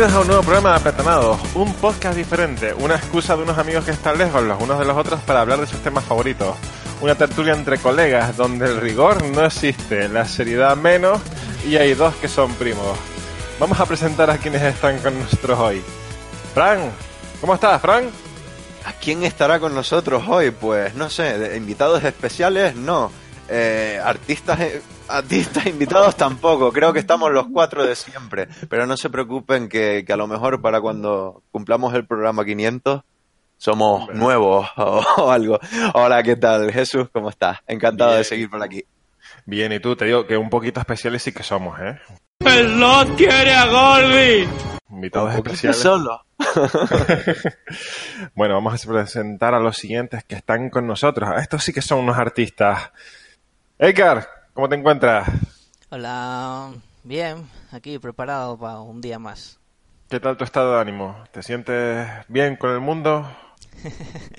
Bienvenidos a un nuevo programa de Apretanados, un podcast diferente, una excusa de unos amigos que están lejos los unos de los otros para hablar de sus temas favoritos. Una tertulia entre colegas donde el rigor no existe, la seriedad menos y hay dos que son primos. Vamos a presentar a quienes están con nosotros hoy. Fran, ¿cómo estás, Fran? ¿A quién estará con nosotros hoy? Pues no sé, invitados especiales no. Eh, artistas, eh, artistas invitados tampoco. Creo que estamos los cuatro de siempre. Pero no se preocupen que, que a lo mejor para cuando cumplamos el programa 500 somos nuevos o, o algo. Hola, ¿qué tal? Jesús, ¿cómo estás? Encantado de seguir por aquí. Bien, y tú, te digo que un poquito especiales sí que somos, ¿eh? ¡El no quiere a Gordy! Invitados especiales. solo. Bueno, vamos a presentar a los siguientes que están con nosotros. Estos sí que son unos artistas. Edgar, ¿cómo te encuentras? Hola, bien, aquí preparado para un día más. ¿Qué tal tu estado de ánimo? ¿Te sientes bien con el mundo?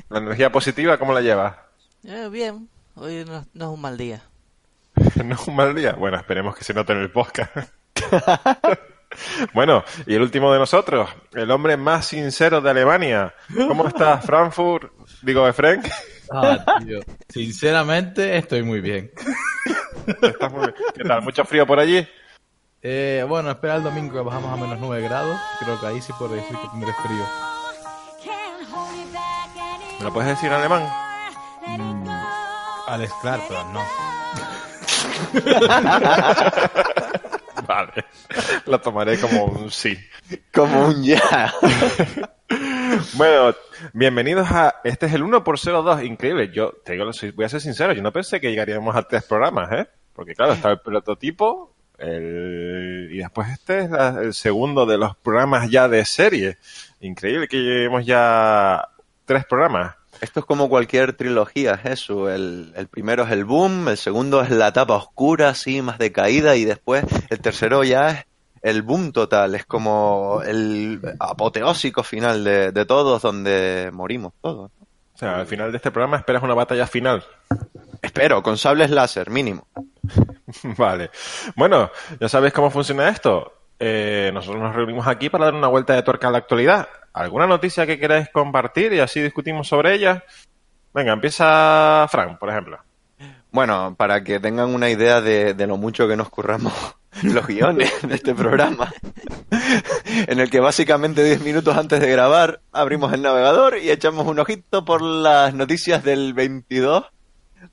¿La energía positiva cómo la llevas? Eh, bien, hoy no, no es un mal día. ¿No es un mal día? Bueno, esperemos que se note en el podcast. bueno, y el último de nosotros, el hombre más sincero de Alemania. ¿Cómo estás, Frankfurt? Digo, Efren. Ah, tío. Sinceramente, estoy muy bien. ¿Estás muy bien? ¿Qué tal? ¿Mucho frío por allí? Eh, bueno, espera el domingo que bajamos a menos 9 grados. Creo que ahí sí puedo decir que tendré frío. ¿Me lo puedes decir en alemán? Mm, Alex Clark, pero no. Vale, lo tomaré como un sí. Como un ya. Bueno, bienvenidos a... Este es el 1 por 02 increíble. Yo, te digo, voy a ser sincero, yo no pensé que llegaríamos a tres programas, ¿eh? Porque claro, está el prototipo el... y después este es la- el segundo de los programas ya de serie. Increíble que lleguemos ya tres programas. Esto es como cualquier trilogía, Jesús. El, el primero es el boom, el segundo es la etapa oscura, así, más decaída, y después el tercero ya es el boom total. Es como el apoteósico final de, de todos, donde morimos todos. O sea, al final de este programa esperas una batalla final. Espero, con sables láser, mínimo. Vale. Bueno, ya sabéis cómo funciona esto. Eh, nosotros nos reunimos aquí para dar una vuelta de tuerca a la actualidad. ¿Alguna noticia que queráis compartir y así discutimos sobre ella? Venga, empieza Fran, por ejemplo. Bueno, para que tengan una idea de, de lo mucho que nos curramos los guiones de este programa, en el que básicamente 10 minutos antes de grabar abrimos el navegador y echamos un ojito por las noticias del 22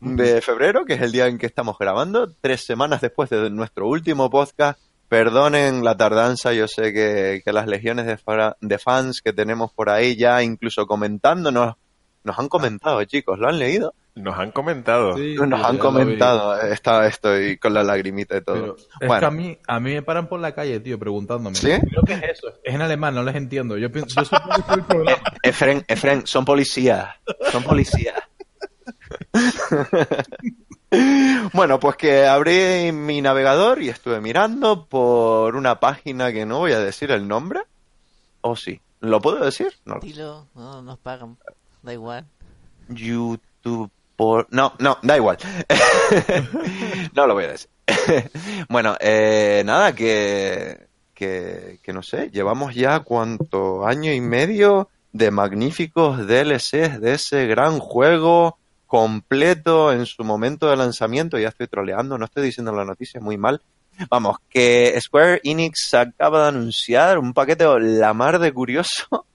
de febrero, que es el día en que estamos grabando, tres semanas después de nuestro último podcast. Perdonen la tardanza, yo sé que, que las legiones de, fa- de fans que tenemos por ahí ya incluso comentándonos, nos han comentado, chicos, ¿lo han leído? Nos han comentado. Sí, Nos han comentado, está, estoy con la lagrimita y todo. Pero es Bueno. que a mí, a mí me paran por la calle, tío, preguntándome. ¿Sí? Creo que es eso. Es en alemán, no les entiendo. Yo, pienso, yo es el programa. Efren, Efren, son policías, son policías. bueno, pues que abrí mi navegador y estuve mirando por una página que no voy a decir el nombre. ¿O sí? ¿Lo puedo decir? No. Dilo, no nos pagan, da igual. YouTube No, no, da igual. no lo voy a decir. bueno, eh, nada, que, que, que no sé, llevamos ya cuánto año y medio de magníficos DLCs de ese gran juego completo en su momento de lanzamiento. Ya estoy troleando, no estoy diciendo la noticia muy mal. Vamos, que Square Enix acaba de anunciar un paquete la mar de curioso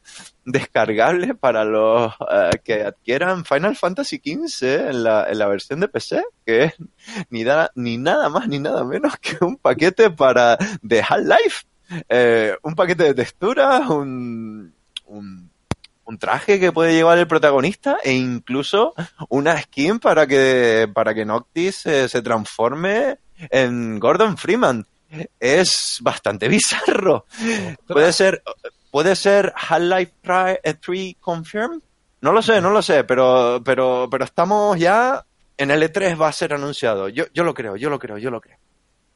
descargable para los eh, que adquieran Final Fantasy XV en la, en la versión de PC, que es ni, da- ni nada más ni nada menos que un paquete para de Half-Life. Eh, un paquete de texturas, un, un, un traje que puede llevar el protagonista e incluso una skin para que, para que Noctis eh, se transforme en Gordon Freeman. Es bastante bizarro. Puede ser, puede ser Half-Life 3 Confirmed. No lo sé, no lo sé, pero, pero, pero estamos ya en el E3 va a ser anunciado. Yo, yo lo creo, yo lo creo, yo lo creo.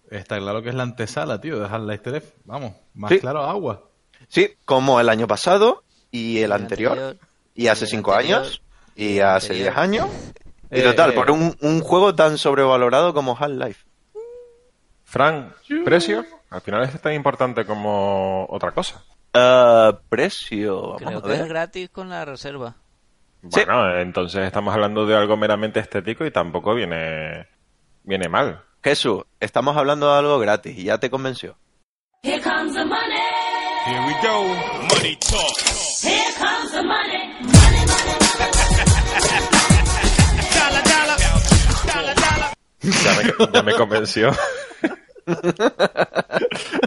Está claro que es la antesala, tío, de Half-Life 3. Vamos, más Sí. claro agua. Sí, como el año pasado y el El anterior, anterior, y hace el cinco anterior, años, y hace anterior. diez años. Y Eh, total, eh, por un, un juego tan sobrevalorado como Half-Life. Fran, ¿precio? Al final es tan importante como otra cosa. Ah, precio. Creo Vamos a que es gratis con la reserva. Sí. Bueno, entonces estamos hablando de algo meramente estético y tampoco viene, viene mal. Jesús, estamos hablando de algo gratis y ya te convenció. Here comes the money. Here we go. Money talk. Here comes the money. Money, money, Dollar, dollar. Dollar, dollar. Ya me, ya me convenció.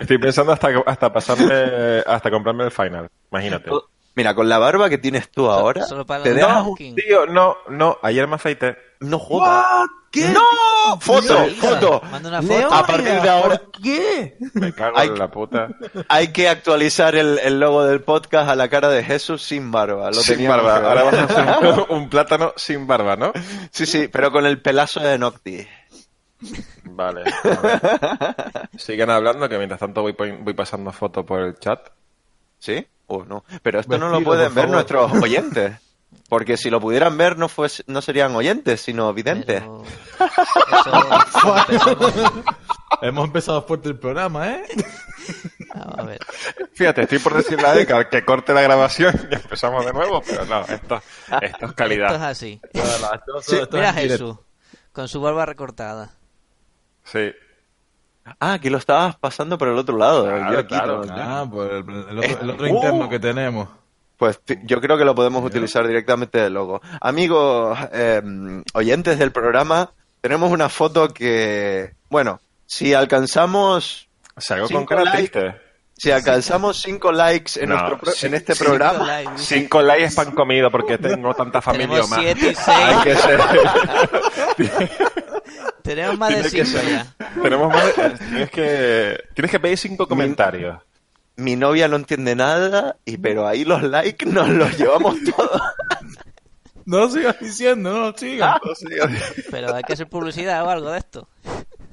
Estoy pensando hasta, hasta pasarme, hasta comprarme el final. Imagínate. Mira, con la barba que tienes tú ahora, solo para te dejas no. un... Tío, no, no, ayer me afeité. No jodas. ¡No! ¡Foto! ¡Foto! Manda una foto. A partir de ahora ¿Qué? Me cago en la puta. hay que actualizar el, el logo del podcast a la cara de Jesús sin barba. Lo sin barba. que- Ahora vamos a hacer un, un plátano sin barba, ¿no? Sí, sí, pero con el pelazo de Nocti. Vale. Sigan hablando que mientras tanto voy, voy pasando fotos por el chat. ¿Sí? Oh, no. Pero esto no lo pueden ver favor. nuestros oyentes. Porque si lo pudieran ver no, fuese- no serían oyentes, sino videntes. Pero eso- Hemos empezado fuerte el programa, ¿eh? Vamos a ver. Fíjate, estoy por decirle a Eka que corte la grabación y empezamos de nuevo, pero no, esto, esto es Esto es calidad. así. Sí, Mira Jesús, con su barba recortada. Sí. Ah, que lo estabas pasando por el otro lado. Claro, Yo aquí claro. no- Ah, pues el, el otro, el otro Uh. interno que tenemos. Pues yo creo que lo podemos utilizar directamente de logo. Amigos eh, oyentes del programa, tenemos una foto que, bueno, si alcanzamos, Salgo Cinco con cara likes. triste. si alcanzamos cinco likes en, No, nuestro en este sí. programa, Likes, dice. Cinco likes es pan comido porque tengo tanta familia más. siete y Hay seis. que ser. Tenemos más de Tiene que cinco ya. Tenemos más. de- Tienes que, tienes que pedir cinco comentarios. mi novia no entiende nada, y pero ahí los likes nos los llevamos todos. No lo sigas diciendo, no lo sigas. Pero hay que hacer publicidad o algo de esto.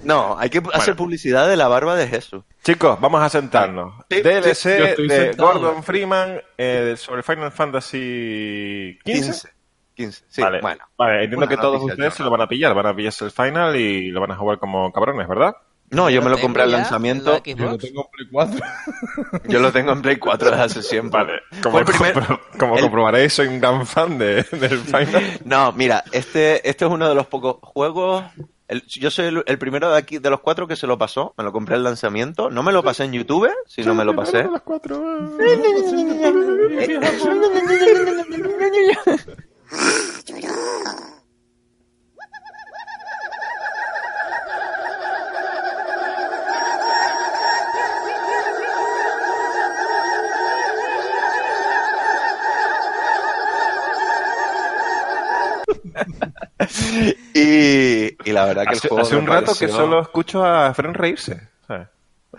No, hay que hacer publicidad de la barba de Jesús. Chicos, vamos a sentarnos. Sí, DLC de sentado. Gordon Freeman eh, sobre Final Fantasy 15. 15. 15. Sí, vale, bueno. vale, entiendo que todos ustedes se lo van a pillar, van a pillarse el final y lo van a jugar como cabrones, ¿verdad? No, yo me lo compré al lanzamiento. en la Yo lo tengo en Play 4. Yo lo tengo en Play 4 desde hace siempre. Vale, como, Fue el primer- compro- como el- comprobaréis, soy un gran fan de, del final. No, mira, este, este es uno de los pocos juegos. el- yo soy el, el primero de aquí, de los cuatro que se lo pasó. Me lo compré al lanzamiento. No me lo pasé en YouTube, sino me lo pasé. Las cuatro. Y, y la verdad que Hace, el juego hace me un rato que solo escucho a Fren reírse.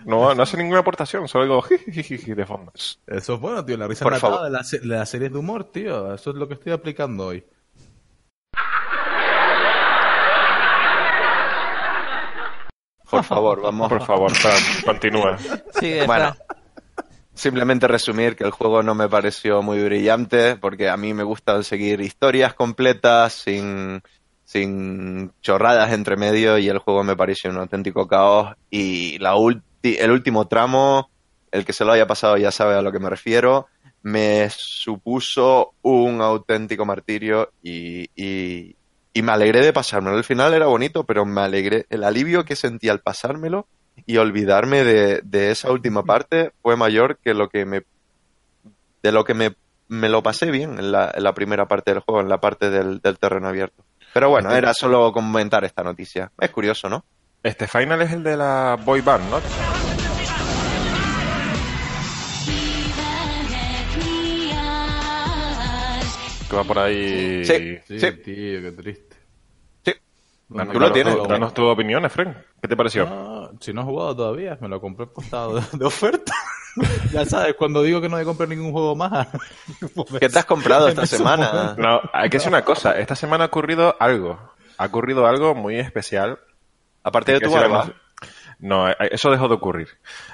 No, no hace ninguna aportación, solo digo jijijiji de fondo. Eso es bueno, tío. La risa Por favor. de la, de la serie de humor, tío. Eso es lo que estoy aplicando hoy. Por favor, vamos. Por favor, Fran, continúa. Sigue, Bueno. Fran. Simplemente resumir que el juego no me pareció muy brillante, porque a mí me gusta seguir historias completas, sin, sin chorradas entre medio, y el juego me pareció un auténtico caos. Y la ulti- el último tramo, el que se lo haya pasado ya sabe a lo que me refiero, me supuso un auténtico martirio y, y, y me alegré de pasármelo. El final era bonito, pero me alegré. El alivio que sentí al pasármelo y olvidarme de, de esa última parte fue mayor que lo que me de lo que me, me lo pasé bien en la, en la primera parte del juego, en la parte del, del terreno abierto. Pero bueno, era solo comentar esta noticia. Es curioso, ¿no? Este final es el de la boy band, ¿no? Que va por ahí. Sí. Sí, Sí. tío, qué triste. Sí. Danos- Tú lo tienes. Danos tus opiniones, Fren. ¿Qué te pareció? No, si no he jugado todavía, me lo compré postado de, oferta. ya sabes, cuando digo que no he comprado ningún juego más. ¿Qué te has comprado esta semana? No, hay que decir una cosa. Esta semana ha ocurrido algo. Ha ocurrido algo muy especial. Aparte de tu barba. No, eh, eso dejó de ocurrir.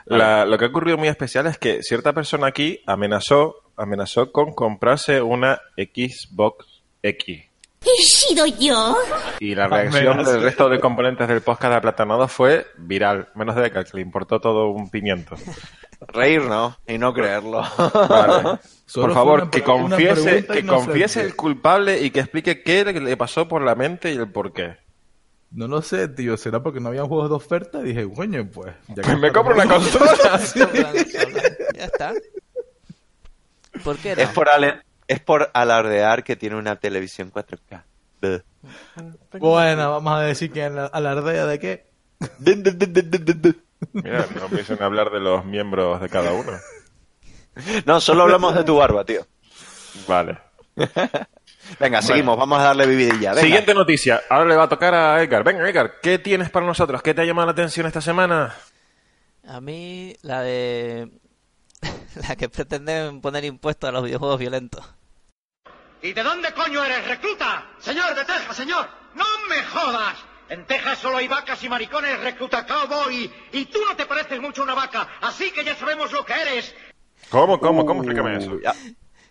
La- lo que ha ocurrido muy especial es que cierta persona aquí amenazó, amenazó con comprarse una Xbox X. ¿He sido yo? Y la reacción del resto de componentes del podcast de Aplatanado fue viral. Menos de que le importó todo un pimiento. Reírnos y no creerlo. Vale. Por favor, que confiese, que confiese el culpable y que explique qué le le pasó por la mente y el por qué. No lo sé, tío. ¿Será porque no había juegos de oferta? Dije, coño, pues... Ya Pues me compro una consola. Ya está. ¿Por qué no? es, por ale- es por alardear que tiene una televisión 4K. Buh. Bueno, vamos a decir que ala- alardea de qué. Mira, no empiecen a hablar de los miembros de cada uno. No, solo hablamos de tu barba, tío. Vale. Venga, seguimos, vamos a darle vividilla. Venga. Siguiente noticia. Ahora le va a tocar a Edgar. Venga, Edgar, ¿qué tienes para nosotros? ¿Qué te ha llamado la atención esta semana? A mí la de... La que pretenden poner impuestos a los videojuegos violentos. ¿Y de dónde coño eres, recluta? Señor, de Texas, señor. ¡No me jodas! En Texas solo hay vacas y maricones, recluta cowboy. Y tú no te pareces mucho a una vaca, así que ya sabemos lo que eres. ¿Cómo, cómo, cómo? Explícame eso. Uh, ya.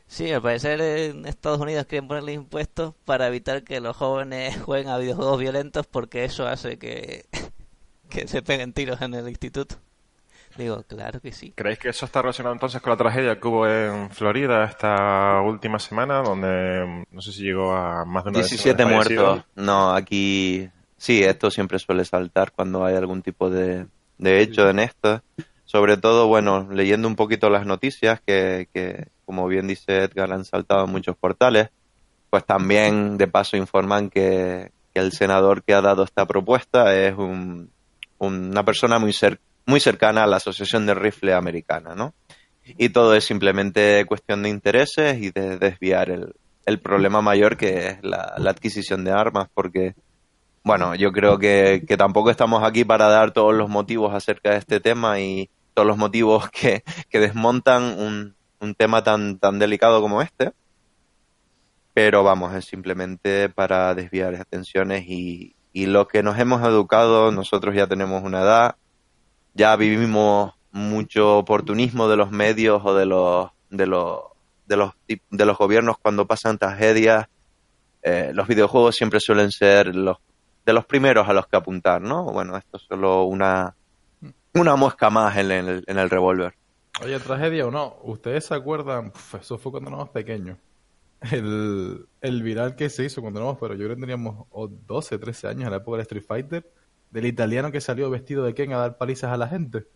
Sí, al parecer en Estados Unidos quieren ponerle impuestos para evitar que los jóvenes jueguen a videojuegos violentos porque eso hace que, que se peguen tiros en el instituto. Digo, claro que sí. ¿Creéis que eso está relacionado entonces con la tragedia que hubo en Florida esta última semana, donde no sé si llegó a más de una 17 decena de muertos. No, aquí sí, esto siempre suele saltar cuando hay algún tipo de, de hecho en esto. Sobre todo, bueno, leyendo un poquito las noticias que, que, como bien dice Edgar, han saltado en muchos portales, pues también de paso informan que, el senador que ha dado esta propuesta es un, una persona muy, cer- muy cercana a la Asociación de Rifle Americana, ¿no? Y todo es simplemente cuestión de intereses y de desviar el, el problema mayor que es la, la adquisición de armas, porque, bueno, yo creo que, que tampoco estamos aquí para dar todos los motivos acerca de este tema y todos los motivos que, que desmontan un, un tema tan, tan delicado como este. Pero vamos, es simplemente para desviar atenciones y, y lo que nos hemos educado, nosotros ya tenemos una edad, ya vivimos mucho oportunismo de los medios o de los de los de los de los gobiernos cuando pasan tragedias eh, los videojuegos siempre suelen ser los de los primeros a los que apuntar no bueno esto es solo una una muesca más en el, en el revólver Oye, tragedia o no, ¿ustedes se acuerdan? Uf, eso fue cuando éramos pequeños. El, el viral que se hizo cuando éramos, pero yo creo que teníamos o 12, 13 años en la época del Street Fighter, del italiano que salió vestido de Ken a dar palizas a la gente.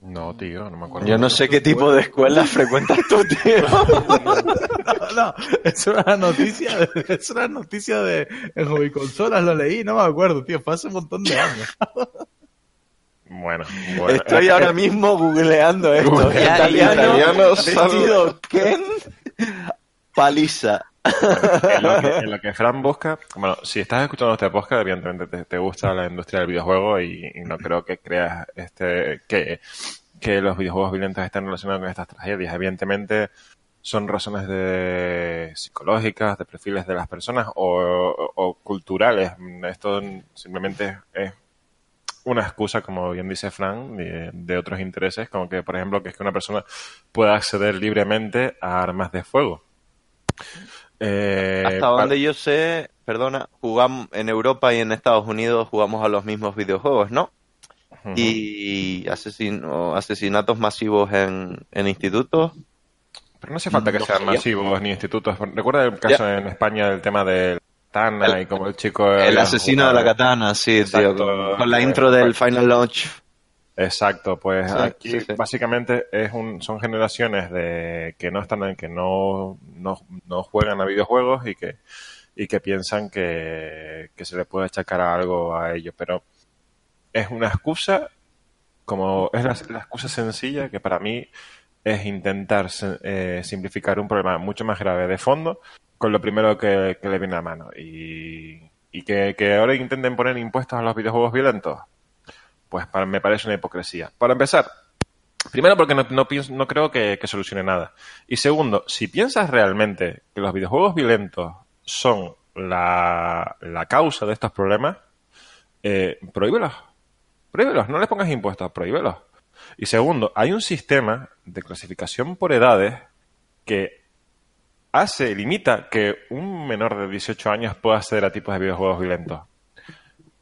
No, tío, no me acuerdo. yo no sé qué tipo de escuela frecuentas tú tío No, no, eso era noticia, de, eso era noticia de en Hobby Consolas, lo leí, no me acuerdo, tío, fue hace un montón de años. Bueno, bueno. estoy ahora mismo googleando esto Googleando italiano, italiano, Ken paliza en, lo que, en lo que Fran busca, bueno, si estás escuchando este podcast, evidentemente te, te gusta la industria del videojuego y, y no creo que creas este que, que los videojuegos violentos estén relacionados con estas tragedias. Evidentemente son razones de psicológicas, de perfiles de las personas o, o- o culturales. Esto simplemente es una excusa, como bien dice Fran, de, de otros intereses, como que, por ejemplo, que es que una persona pueda acceder libremente a armas de fuego. Eh, Hasta donde yo sé, perdona, jugamos en Europa y en Estados Unidos jugamos a los mismos videojuegos, ¿no? Y asesino- asesinatos masivos en, en institutos. Pero no hace falta que sean masivos ni institutos. Recuerda el caso en España del tema del Tana El- y como el chico... El asesino de la katana, sí, tío, con, con la intro del Final Launch. Exacto, pues Sí, aquí sí, sí. básicamente es un, son generaciones de que no están que no, no, no juegan a videojuegos y que y que piensan que, que se le puede achacar a algo a ellos, pero es una excusa como es la, la excusa sencilla que para mí es intentar eh, simplificar un problema mucho más grave de fondo con lo primero que, le viene a mano y, y que, ahora intenten poner impuestos a los videojuegos violentos pues para- me parece una hipocresía. Para empezar, primero porque no, no, pienso- no creo que, que solucione nada. Y segundo, si piensas realmente que los videojuegos violentos son la, la causa de estos problemas, eh, prohíbelos. Prohíbelos, no les pongas impuestos, prohíbelos. Y segundo, hay un sistema de clasificación por edades que hace, limita que un menor de 18 años pueda acceder a tipos de videojuegos violentos.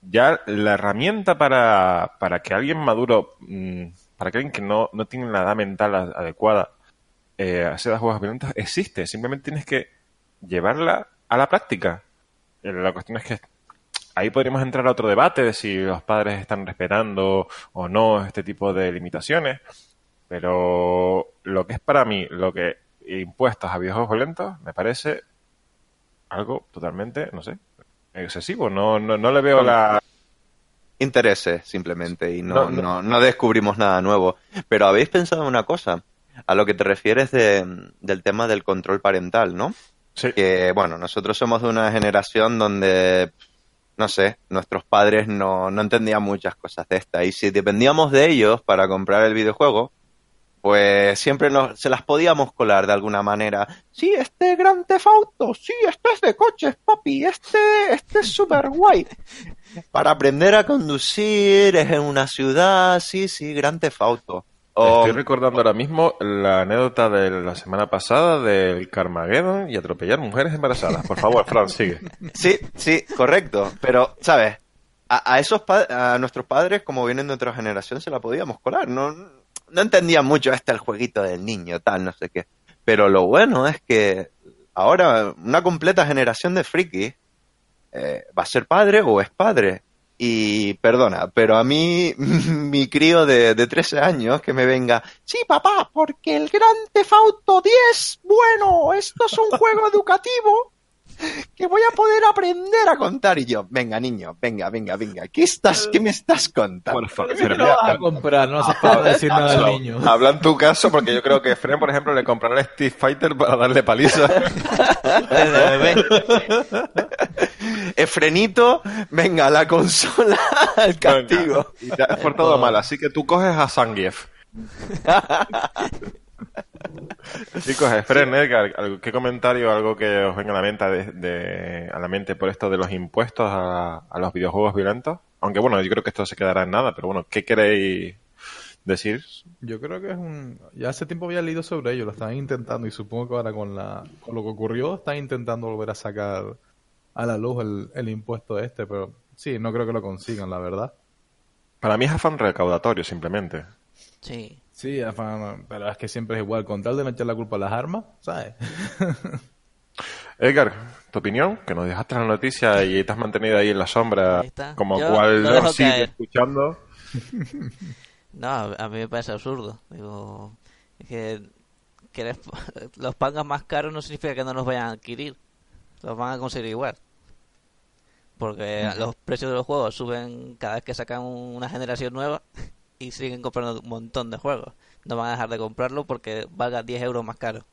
Ya la herramienta para, para que alguien maduro, mm, para que alguien que no, no tiene la edad mental adecuada eh, acceda a juegos violentos existe. Simplemente tienes que llevarla a la práctica. Eh, La cuestión es que ahí podríamos entrar a otro debate de si los padres están respetando o no este tipo de limitaciones. Pero lo que es para mí, lo que impuestos a videojuegos violentos, me parece algo totalmente, no sé, excesivo. No, no, no le veo la... intereses simplemente y no, No, no. no, no descubrimos nada nuevo. Pero habéis pensado en una cosa, a lo que te refieres de- del tema del control parental, ¿no? Sí. Que bueno, nosotros somos de una generación donde, no sé, nuestros padres no, no entendían muchas cosas de esta y si dependíamos de ellos para comprar el videojuego, pues siempre nos, se las podíamos colar de alguna manera. Sí, este Gran Theft Auto, sí, este es de coches, papi, este, este es súper guay. Para aprender a conducir, es en una ciudad, sí, sí, Gran Theft Estoy recordando ahora mismo la anécdota de la semana pasada del Carmageddon y atropellar mujeres embarazadas. Por favor, Fran, sigue. Sí, sí, correcto. Pero, ¿sabes? A, a esos pa- a nuestros padres, como vienen de otra generación, se la podíamos colar. No, no entendían mucho este el jueguito del niño, tal, no sé qué. Pero lo bueno es que ahora una completa generación de frikis eh, va a ser padre o es padre. Y perdona, pero a mí, mi crío de, de 13 años que me venga, sí, papá, porque el Gran Theft Auto 10, bueno, esto es un juego educativo que voy a poder aprender a contar. Y yo, venga, niño, venga, venga, venga, ¿qué, estás, qué me estás contando? Por favor, ¿Qué lo vas a comprar? No hace falta decir nada al niño. Habla en tu caso, porque yo creo que Fren, por ejemplo, le comprará el Street Fighter para darle paliza. Efrenito, venga, la consola al castigo. Y te has portado mal, así que tú coges a Zangief. Chicos, Efren, Edgar, ¿algo- ¿qué comentario, algo que os venga a la mente, de, de- a la mente por esto de los impuestos a, a los videojuegos violentos? Aunque bueno, yo creo que esto se quedará en nada, pero bueno, ¿qué queréis decir? Yo creo que es un... Ya hace tiempo había leído sobre ello, lo están intentando y supongo que ahora con, la... con lo que ocurrió están intentando volver a sacar a la luz el, el impuesto este, pero sí, no creo que lo consigan, la verdad. Para mí es afán recaudatorio, simplemente. Sí. Sí, pero es que siempre es igual, con tal de no echar la culpa a las armas, ¿sabes? Edgar, tu opinión, que nos dejaste la noticia y te has mantenido ahí en la sombra, como Yo cual lo no dejo sigue caer. escuchando. No, a mí me parece absurdo. Digo, es que, que les- los pagas más caros no significa que no los vayan a adquirir. Los van a conseguir igual. Porque los precios de los juegos suben cada vez que sacan una generación nueva y siguen comprando un montón de juegos. No van a dejar de comprarlo porque valga 10 euros más caro.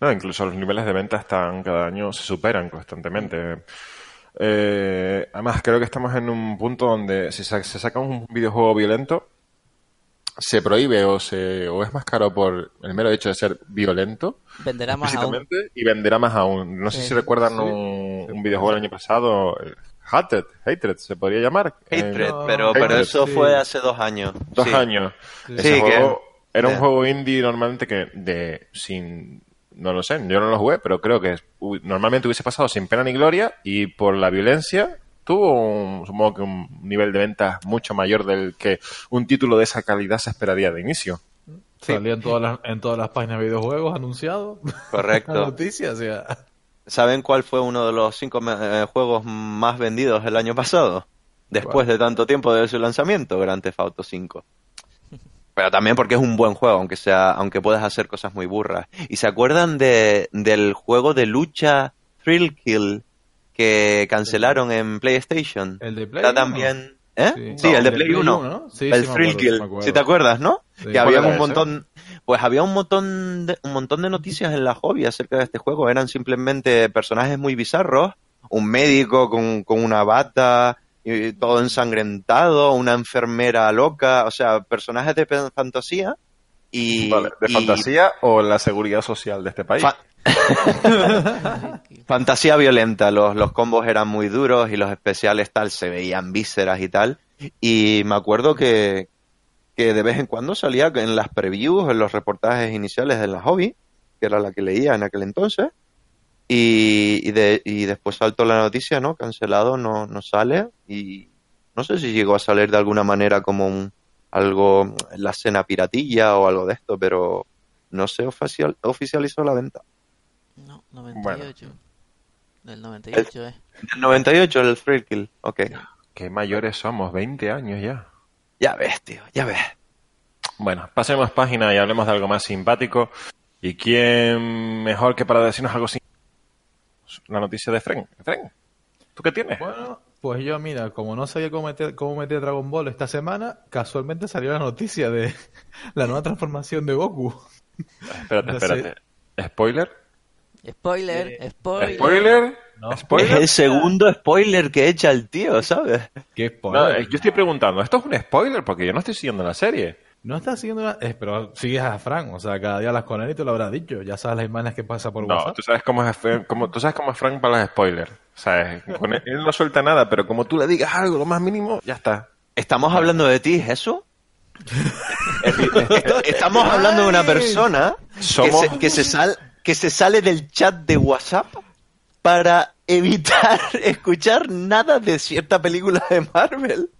No, incluso los niveles de venta están cada año se superan constantemente. Eh, además, creo que estamos en un punto donde si sa- se saca un videojuego violento, se prohíbe o, se, o es más caro por el mero hecho de ser violento Venderá más aún. físicamente y venderá más aún. No sé Sí. si recuerdan Sí. un, un videojuego del año pasado, el Hatred, Hatred se podría llamar. Hatred, pero, pero Hatred. eso sí. fue hace dos años. dos Sí. años. Sí. Ese Sí, juego era un yeah. juego indie normalmente que de sin no lo sé, yo no lo jugué, pero creo que normalmente hubiese pasado sin pena ni gloria y por la violencia tuvo un, supongo que un nivel de ventas mucho mayor del que un título de esa calidad se esperaría de inicio. Salía en todas las, en todas las páginas de videojuegos anunciado. Correcto. noticia, o sea... ¿Saben cuál fue uno de los cinco eh, juegos más vendidos el año pasado? Después de tanto tiempo de su lanzamiento, Grand Theft Auto 5. Pero también porque es un buen juego, aunque sea, aunque puedas hacer cosas muy burras. ¿Y se acuerdan de, del juego de lucha Thrill Kill que cancelaron en PlayStation? El de Play uno. también, ¿eh? Sí. Sí, No, el de Play Play 1. uno, ¿no? Sí, el sí Thrill Kill. ¿Sí te acuerdas, no? Que había ¿Cuál un ese? Pues había un montón de, un montón de noticias en la hobby acerca de este juego. Eran simplemente personajes muy bizarros, un médico con, con una bata, y todo ensangrentado, una enfermera loca, o sea, personajes de fantasía y Vale, ¿De y- fantasía o la seguridad social de este país? fa- fantasía violenta. Los, los combos eran muy duros y los especiales tal se veían vísceras y tal. Y me acuerdo que, que de vez en cuando salía en las previews, en los reportajes iniciales de la hobby, que era la que leía en aquel entonces. Y, y, de- y después saltó la noticia, ¿no? Cancelado, no, no sale. Y no sé si llegó a salir de alguna manera como un, algo en la escena piratilla o algo de esto, pero no se oficial, oficializó la venta. No, 98. Del 98, eh. El 98 el Thrill Kill, ok. Qué mayores somos, 20 años ya. Ya ves, tío, ya ves. Bueno, pasemos página y hablemos de algo más simpático. ¿Y quién mejor que para decirnos algo simpático? La noticia de Fren. Fren, ¿tú qué tienes? Bueno, pues yo, mira, como no sabía cómo meter, cómo meter Dragon Ball esta semana, casualmente salió la noticia de la nueva transformación de Goku. Espérate, espérate. ¿Spoiler? Spoiler, spoiler. ¿Spoiler? No. Es ¿Spoiler? el segundo spoiler que echa el tío, ¿sabes? ¿Qué No, spoiler? eh, yo estoy preguntando, ¿esto es un spoiler? Porque yo no estoy siguiendo la serie. No estás siguiendo la... eh, pero sigues a Frank, o sea, cada día las con él y te lo habrá dicho. Ya sabes las imágenes que pasa por No, WhatsApp. tú sabes cómo es, cómo- tú sabes cómo es Frank para los spoilers. ¿Sabes? Con él, él no suelta nada, pero como tú le digas algo, lo más mínimo, ya está. ¿Estamos hablando de ti, Jesús? Estamos hablando de una persona que Somos- se, que, se sal- que se sale del chat de WhatsApp para evitar escuchar nada de cierta película de Marvel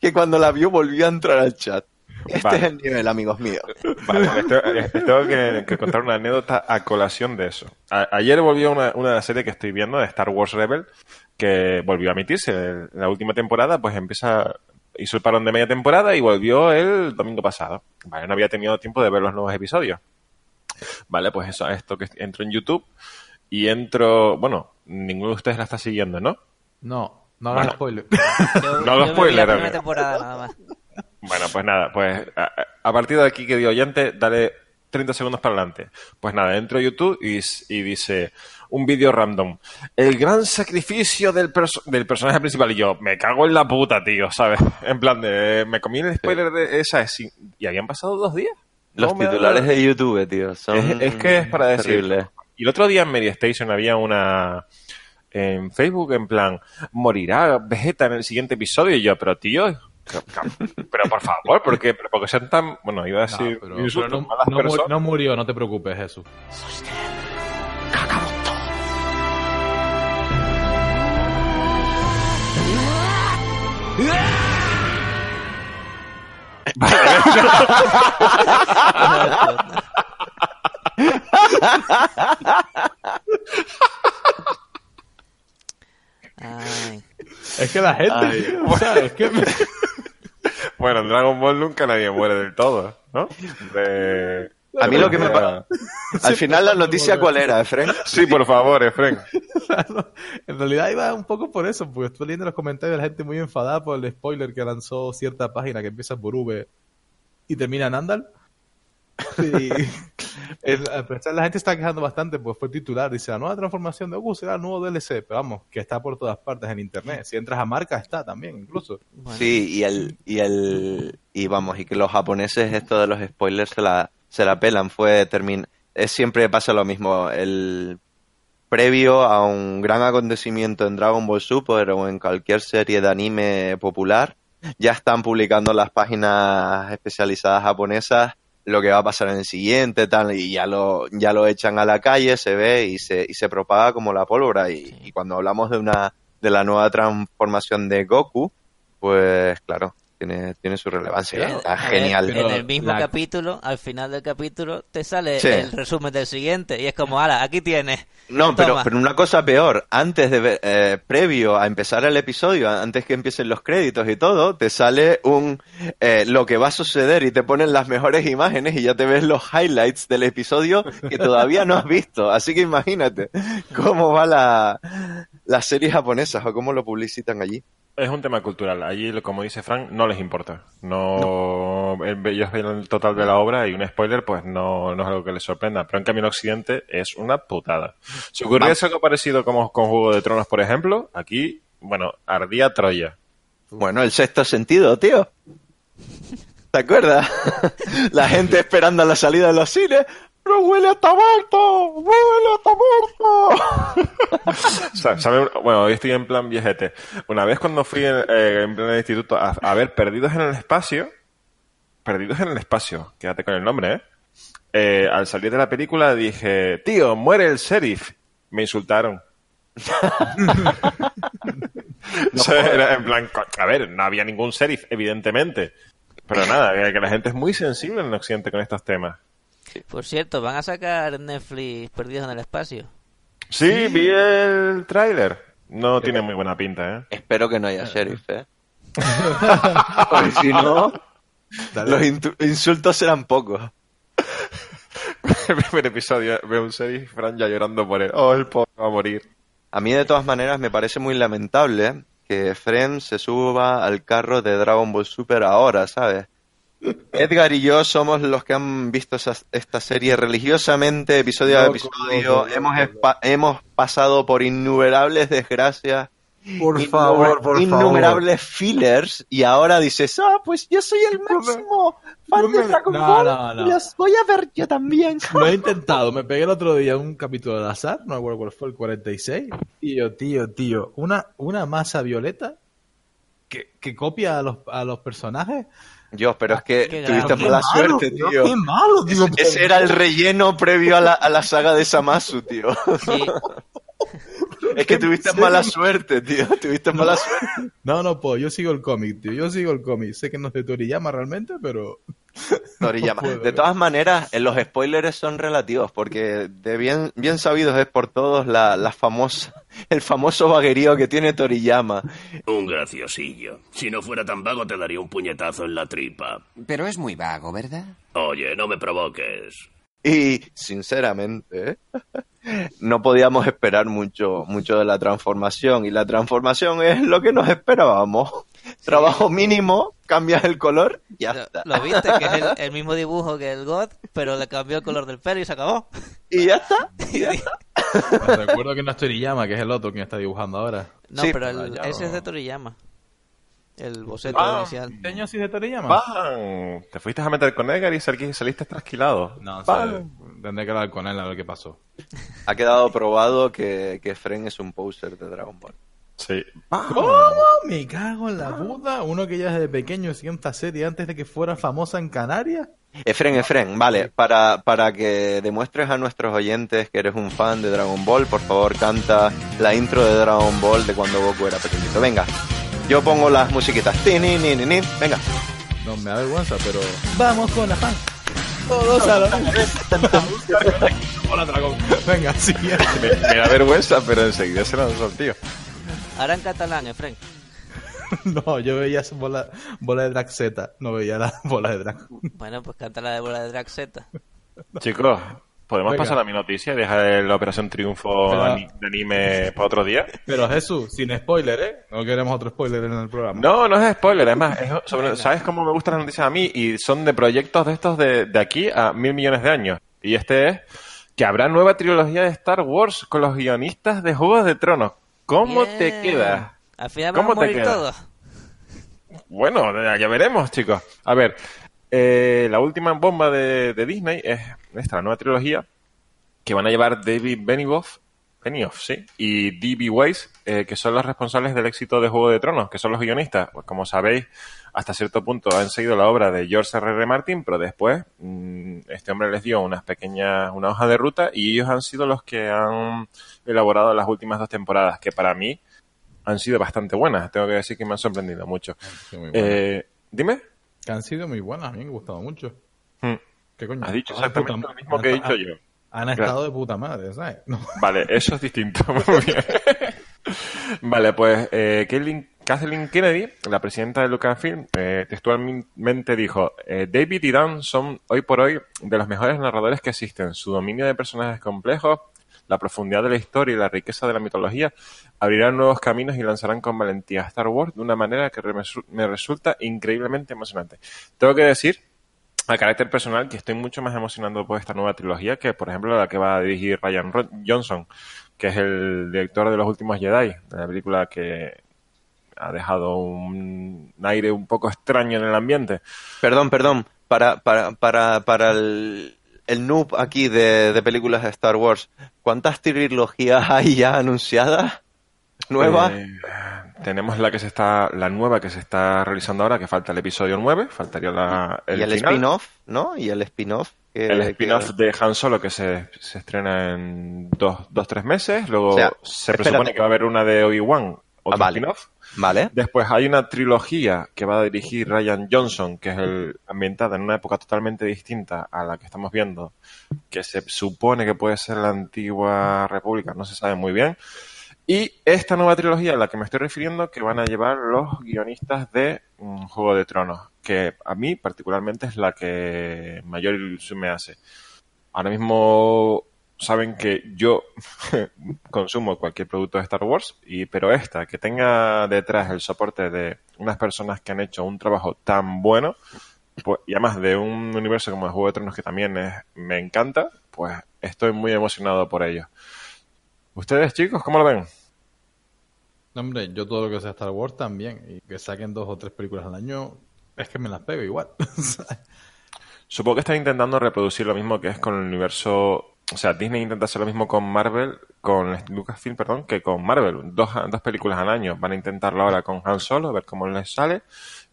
que cuando la vio volvió a entrar al chat. Este Vale. es el nivel, amigos míos. Vale, les tengo, tengo que, que contar una anécdota a colación de eso. A- ayer volvió una, una serie que estoy viendo de Star Wars Rebel, que volvió a emitirse en la última temporada, pues empieza, hizo el parón de media temporada y volvió el domingo pasado. Vale, no había tenido tiempo de ver los nuevos episodios. Vale, pues eso, esto que entro en YouTube y entro, bueno, ninguno de ustedes la está siguiendo, ¿no? No, no hagas Bueno. spoiler. Yo, No vi spoiler, la amigo. primera temporada nada más. Bueno, pues nada, pues a, a partir de aquí, querido oyente, dale 30 segundos para adelante. Pues nada, entro a YouTube y, dice un vídeo random. El gran sacrificio del, perso- del personaje principal. Y yo, me cago en la puta, tío, ¿sabes? En plan de, me comí el spoiler de esa. sí, Y habían pasado dos días. Los titulares de YouTube, tío, son Es, es que es para decir. Y el otro día en Media Station había una. En Facebook, en plan, morirá Vegeta en el siguiente episodio. Y yo, pero tío. Pero por favor, ¿por qué? Pero porque sean tan. Bueno, iba a No, decir. pero, insultos, pero no, malas no personas. no murió, no te preocupes, Jesús. Ay, Es que la gente, Ay. tío, o sea, es que me- Bueno, en Dragon Ball nunca nadie muere del todo, ¿no? De- A mí lo que me pa- Al final la noticia cuál era, Efren? Sí, por favor, Efren. en realidad iba un poco por eso, porque estoy leyendo los comentarios de la gente muy enfadada por el spoiler que lanzó cierta página que empieza por V y termina en Andal. Y el- parecer la gente está quejando bastante, pues fue titular, dice la nueva transformación de Goku será el nuevo DLC, pero vamos, que está por todas partes en internet. Si entras a marca está también, incluso. bueno. Sí, y el, y el, y vamos, y que los japoneses esto de los spoilers se la, se la pelan, fue termin, es siempre pasa lo mismo, el previo a un gran acontecimiento en Dragon Ball Super o en cualquier serie de anime popular, ya están publicando las páginas especializadas japonesas lo que va a pasar en el siguiente, tal, y ya lo, ya lo echan a la calle, se ve y se, y se propaga como la pólvora. Y, y cuando hablamos de una, de la nueva transformación de Goku, pues claro, tiene, tiene su relevancia. Sí, Está ver, genial. pero- en el mismo la- capítulo, al final del capítulo, te sale Sí. el resumen del siguiente y es como, ala, aquí tienes. No, pero, pero una cosa peor, antes de ver, eh, previo a empezar el episodio, antes que empiecen los créditos y todo, te sale un eh, lo que va a suceder y te ponen las mejores imágenes y ya te ves los highlights del episodio que todavía no has visto. Así que imagínate cómo va la, las series japonesas o cómo lo publicitan allí. Es un tema cultural. Allí, como dice Frank, no les importa. No, el- ellos ven el total de la obra y un spoiler, pues no, no es algo que les sorprenda. Pero en cambio en Occidente es una putada. Si ocurriese algo parecido como con Juego de Tronos, por ejemplo, aquí, bueno, ardía Troya. Bueno, el sexto sentido, tío. ¿Te acuerdas? La gente esperando a la salida de los cines. ¡Pero huele a muerto! ¡Huele a muerto! Sa- ¿sabe? Bueno, hoy estoy en plan viejete. Una vez cuando fui en, eh, en pleno instituto a, a ver Perdidos en el Espacio, Perdidos en el Espacio, quédate con el nombre, ¿eh? eh, al salir de la película dije, tío, muere el sheriff. Me insultaron. O sea, era en plan, a ver, no había ningún sheriff, evidentemente. Pero nada, que que la gente es muy sensible en Occidente con estos temas. Por cierto, van a sacar Netflix Perdidos en el Espacio. Sí, vi el tráiler. No tiene muy buena pinta, ¿eh? Espero que no haya sheriff, ¿eh? Porque si no, los insultos serán pocos. el primer episodio veo un sheriff y Fran ya llorando por él. Oh, el pobre va a morir. A mí, de todas maneras, me parece muy lamentable que Fren se suba al carro de Dragon Ball Super ahora, ¿sabes? Edgar y yo somos los que han visto esa- esta serie religiosamente, episodio a episodio. loco, hemos, hemos pasado por innumerables desgracias, Por innumer- favor, por innumerables fillers, y ahora dices, ah, pues yo soy el máximo fan de me- Dragon no, Ball, no, no. los voy a ver yo también. Lo he intentado, me pegué el otro día un capítulo al azar, no me acuerdo cuál fue, el 46. Tío, tío, tío, una, una masa violeta que, que copia a los, a los personajes. Yo, pero es que Qué tuviste mala malo, suerte, tío, tío. Qué malo, tío. Ese, ese era el relleno previo a la, a la saga de Samasu, tío. Sí, Es que tuviste mala suerte, tío. Tuviste mala suerte. No, no puedo, yo sigo el cómic, tío, yo sigo el cómic. Sé que no es de Toriyama realmente, pero... Toriyama. puedo, De todas maneras, eh, los spoilers son relativos, porque de bien, bien sabidos es por todos la, la famosa, el famoso vaguerío que tiene Toriyama. Un graciosillo. Si no fuera tan vago te daría un puñetazo en la tripa. Pero es muy vago, ¿verdad? Oye, no me provoques. Y, sinceramente, no podíamos esperar mucho, mucho de la transformación. Y la transformación es lo que nos esperábamos. Trabajo mínimo, cambias el color, ya lo, está. lo viste, que es el, el mismo dibujo que el God, pero le cambió el color del pelo y se acabó. Y ya está. y ya está. Recuerdo que no es Toriyama, que es el otro quien está dibujando ahora. No, Sí, pero el- vaya, ese no. es de Toriyama. El boceto Ah. inicial. ¿Este año sí es de Toriyama? ¡Bam! Te fuiste a meter con Edgar y saliste trasquilado. No, tendré que hablar con él a ver qué pasó. Ha quedado probado que, que Fren es un poser de Dragon Ball. ¿Cómo? Me cago en la puta. Uno que ya desde pequeño sigue esta serie antes de que fuera famosa en Canarias. Efren, Efren, vale, para, para que demuestres a nuestros oyentes que eres un fan de Dragon Ball, por favor canta la intro de Dragon Ball de cuando Goku era pequeñito. Venga, yo pongo las musiquitas. Venga. No, me da vergüenza, pero... Vamos con la fan. Todos a la Hola, dragón. Venga, siguiente. Me, me da vergüenza, pero enseguida se lanzó el tío. Ahora en catalán, Efren. No, yo veía esa bola, bola de drag Z, no veía la bola de drag. Bueno, pues canta la de bola de Drag Z. Chicos, ¿podemos Venga. pasar a mi noticia y dejar la Operación Triunfo Pero- de anime para otro día? Pero Jesús, sin spoiler, ¿eh? No queremos otro spoiler en el programa. No, no es spoiler, es más, es sobre- ¿sabes cómo me gustan las noticias a mí? Y son de proyectos de estos de, de aquí a mil millones de años. Y este es que habrá nueva trilogía de Star Wars con los guionistas de Juegos de Tronos. ¿Cómo te queda? Al final ¿Cómo te queda? todos. Bueno, ya ya veremos, chicos. A ver, eh, la última bomba de, de Disney es esta, la nueva trilogía que van a llevar David Benioff, Benioff, sí, y D.B. Weiss, eh, que son los responsables del éxito de Juego de Tronos, que son los guionistas. Pues como sabéis, hasta cierto punto han seguido la obra de George R. R. Martin, pero después mm, este hombre les dio unas pequeñas, una hoja de ruta y ellos han sido los que han elaborado las últimas dos temporadas, que para mí han sido bastante buenas. Tengo que decir que me han sorprendido mucho. Sí. Eh, dime. Que han sido muy buenas, a mí me han gustado mucho. Hmm. ¿Qué coño? Has dicho exactamente lo mismo que he han- dicho yo. Han Claro. estado de puta madre, ¿sabes? No. Vale, eso es distinto. Muy bien. vale, pues eh, Kathleen, Kathleen Kennedy, la presidenta de Lucasfilm, eh, textualmente dijo, eh, David y Dan son hoy por hoy de los mejores narradores que existen. Su dominio de personajes complejos, la profundidad de la historia y la riqueza de la mitología abrirán nuevos caminos y lanzarán con valentía a Star Wars de una manera que me resu- me resulta increíblemente emocionante. Tengo que decir a carácter personal que estoy mucho más emocionado por esta nueva trilogía que, por ejemplo, la que va a dirigir Ryan Johnson, que es el director de Los Últimos Jedi, la película que ha dejado un aire un poco extraño en el ambiente. Perdón, perdón. Para, para, para, para el, el noob aquí de, de películas de Star Wars, ¿cuántas trilogías hay ya anunciadas? ¿Nuevas? Eh, tenemos la que se está, la nueva que se está realizando ahora, que falta el episodio 9, faltaría la, el, y el spin-off, ¿no? Y el spin-off. que- El que- spin-off de Han Solo que se, se estrena en dos, dos, tres meses. Luego O sea, se espérate. presupone que va a haber una de Obi-Wan, otro Ah, vale. spin-off. Vale. Después hay una trilogía que va a dirigir Ryan Johnson, que es el, ambientada en una época totalmente distinta a la que estamos viendo, que se supone que puede ser la antigua República, no se sabe muy bien. Y esta nueva trilogía a la que me estoy refiriendo, que van a llevar los guionistas de mm, Juego de Tronos, que a mí particularmente es la que mayor ilusión me hace. Ahora mismo saben que yo consumo cualquier producto de Star Wars, y, pero esta, que tenga detrás el soporte de unas personas que han hecho un trabajo tan bueno, pues, y además de un universo como el Juego de Tronos que también es- me encanta, pues estoy muy emocionado por ello. ¿Ustedes, chicos, cómo lo ven? No, hombre, yo todo lo que sea Star Wars también. Y que saquen dos o tres películas al año, es que me las pego igual. Supongo que están intentando reproducir lo mismo que es con el universo. O sea, Disney intenta hacer lo mismo con Marvel, con Lucasfilm, perdón, que con Marvel. Dos, películas al año. Van a intentarlo ahora con Han Solo, a ver cómo les sale.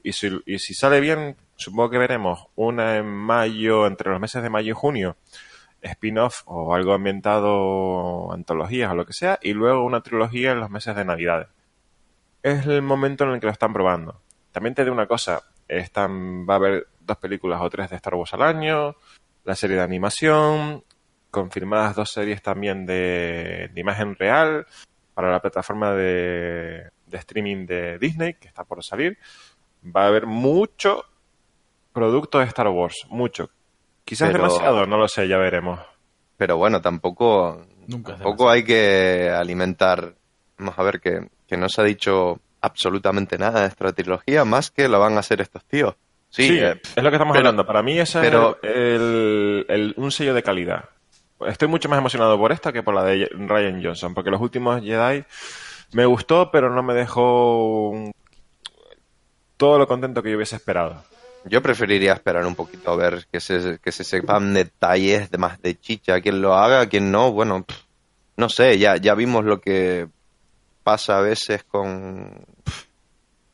Y si, sale bien, supongo que veremos una en mayo, entre los meses de mayo y junio, spin-off o algo ambientado, antologías o lo que sea, y luego una trilogía en los meses de Navidad. Es el momento en el que lo están probando. También te digo una cosa, están, va a haber dos películas o tres de Star Wars al año, la serie de animación, confirmadas dos series también de, de imagen real para la plataforma de, de streaming de Disney, que está por salir. Va a haber mucho producto de Star Wars, mucho. Quizás Pero- demasiado, no lo sé, ya veremos. Pero bueno, tampoco, Nunca tampoco hay que alimentar. Vamos a ver que, que no se ha dicho absolutamente nada de esta trilogía, más que la van a hacer estos tíos. Sí, Sí, eh, es lo que estamos pero- hablando. Para mí ese pero- es el- el- un sello de calidad. Estoy mucho más emocionado por esta que por la de Ryan Johnson, porque los últimos Jedi me gustó, pero no me dejó todo lo contento que yo hubiese esperado. Yo preferiría esperar un poquito a ver que se, que se sepan detalles de más de chicha. Quien lo haga, quien no, bueno, no sé, ya, ya vimos lo que pasa a veces con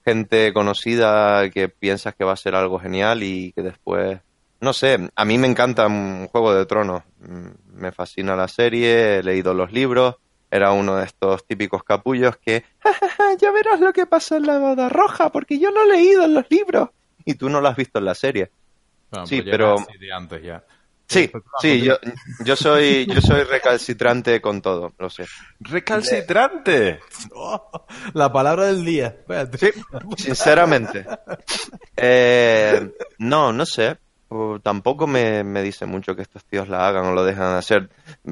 gente conocida que piensas que va a ser algo genial y que después, no sé, a mí me encanta un Juego de Tronos, Mm, me fascina la serie, he leído los libros, era uno de estos típicos capullos que, ya verás lo que pasa en la boda roja, porque yo lo he leído en los libros y tú no lo has visto en la serie. Bueno, Sí, pues pero- era así de antes ya. Sí, Pues, sí, yo, yo soy yo soy recalcitrante con todo, lo sé. ¡Recalcitrante! Oh, la palabra del día. Espérate. Sinceramente. Eh, no, no sé. Tampoco me, me dice mucho que estos tíos la hagan o lo dejan de hacer.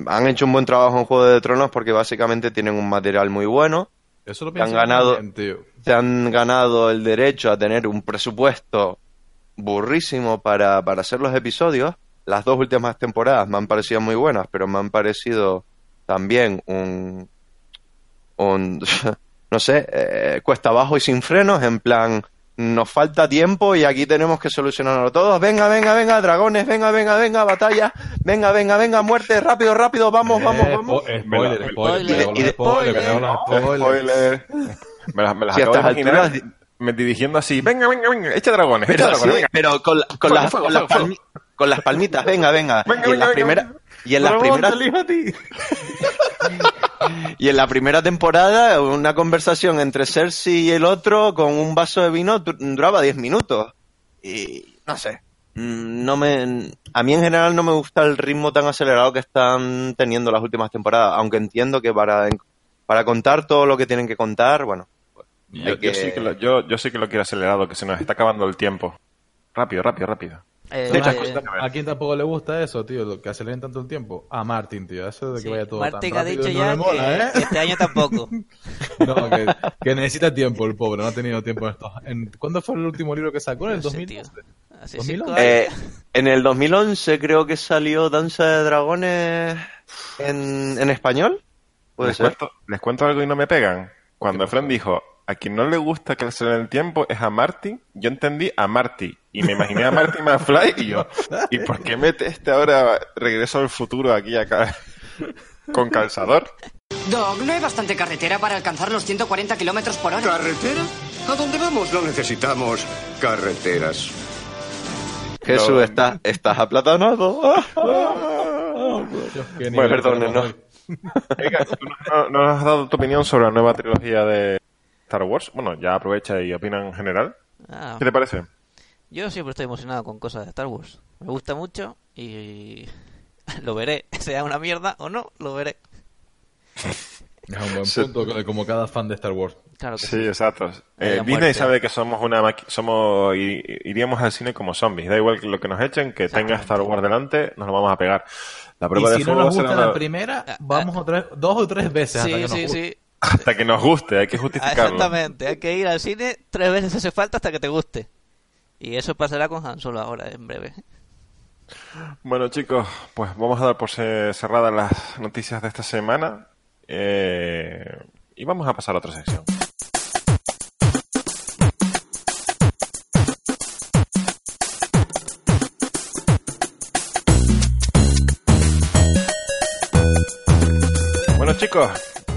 Han hecho un buen trabajo en Juego de Tronos porque básicamente tienen un material muy bueno. Eso lo han ganado- tío. Se han ganado el derecho a tener un presupuesto burrísimo para, para hacer los episodios. Las dos últimas temporadas me han parecido muy buenas, pero me han parecido también un, un no sé, eh, cuesta abajo y sin frenos, en plan, nos falta tiempo y aquí tenemos que solucionarlo todo. Venga, venga, venga, dragones, venga, venga, venga, batalla, venga, venga, venga, muerte, rápido, rápido, vamos, vamos, Eh, vamos. spo- Me la- Spoiler, me- spoiler. Spoiler. Me las, me las a acabo de imaginar alturas- me dirigiendo así. Venga, venga, venga, echa dragones, echa Pero, dragones, sí, venga. pero con, la- con Fuego, las, fuego, con, las fuego, palmi- con las palmitas, venga, venga. Venga, y en venga, las venga, primeras venga. y en las primeras y en la primera temporada una conversación entre Cersei y el otro con un vaso de vino du- duraba 10 minutos y no sé mm, no me a mí en general no me gusta el ritmo tan acelerado que están teniendo las últimas temporadas aunque entiendo que para para contar todo lo que tienen que contar bueno pues, Yo, sí que lo, yo, yo sí que lo quiero acelerado, que se nos está acabando el tiempo. Rápido, rápido, rápido. Eh, Muchas eh. ¿A quién tampoco le gusta eso, tío? Lo que aceleren tanto el tiempo. A Martin, tío. Eso de que sí. vaya todo Martin tan ha rápido dicho no ya me mola, que ¿eh? este año tampoco. No, que, que necesita tiempo el pobre. No ha tenido tiempo en estos... En, ¿Cuándo fue el último libro que sacó? ¿En el No sé, 2011? Hace 2011. cinco años. Eh, en el 2011 creo que salió Danza de Dragones en, en español. Puede Les ser. cuento, les cuento algo y no me pegan. Cuando Fran dijo, a quien no le gusta que le aceleren el tiempo es a Marty, yo entendí a Marty. Y me imaginé a Marty McFly y yo, ¿y por qué mete este ahora regreso al futuro aquí acá con calzador? Doc, no hay bastante carretera para alcanzar los 140 kilómetros por hora. ¿Carretera? ¿A dónde vamos? No necesitamos carreteras. Jesús, está, estás aplatanado. Bueno, perdónenos. tú no, no has dado tu opinión sobre la nueva trilogía de Star Wars. Bueno, ya aprovecha y opina en general. Ah, ¿Qué te parece? yo siempre estoy emocionado con cosas de Star Wars. Me gusta mucho y lo veré. Sea una mierda o no, lo veré. Es un buen Sí. punto, como- como cada fan de Star Wars. Claro que Sí, sí. exacto. Eh, Disney muerte. sabe que somos una somos iríamos al cine como zombies. Da igual que lo que nos echen, que tenga Star Wars delante, nos lo vamos a pegar. La Y prueba de si no nos gusta la una- primera, Ah, vamos otra, dos o tres veces hasta que Sí, nos sí, guste. sí. Hasta que nos guste, hay que Ah, justificarlo. Exactamente. Hay que ir al cine tres veces hace falta hasta que te guste. Y eso pasará con Han Solo ahora, en breve. Bueno, chicos, pues vamos a dar por ce- cerradas las noticias de esta semana. Eh, y vamos a pasar a otra sección. Bueno, chicos,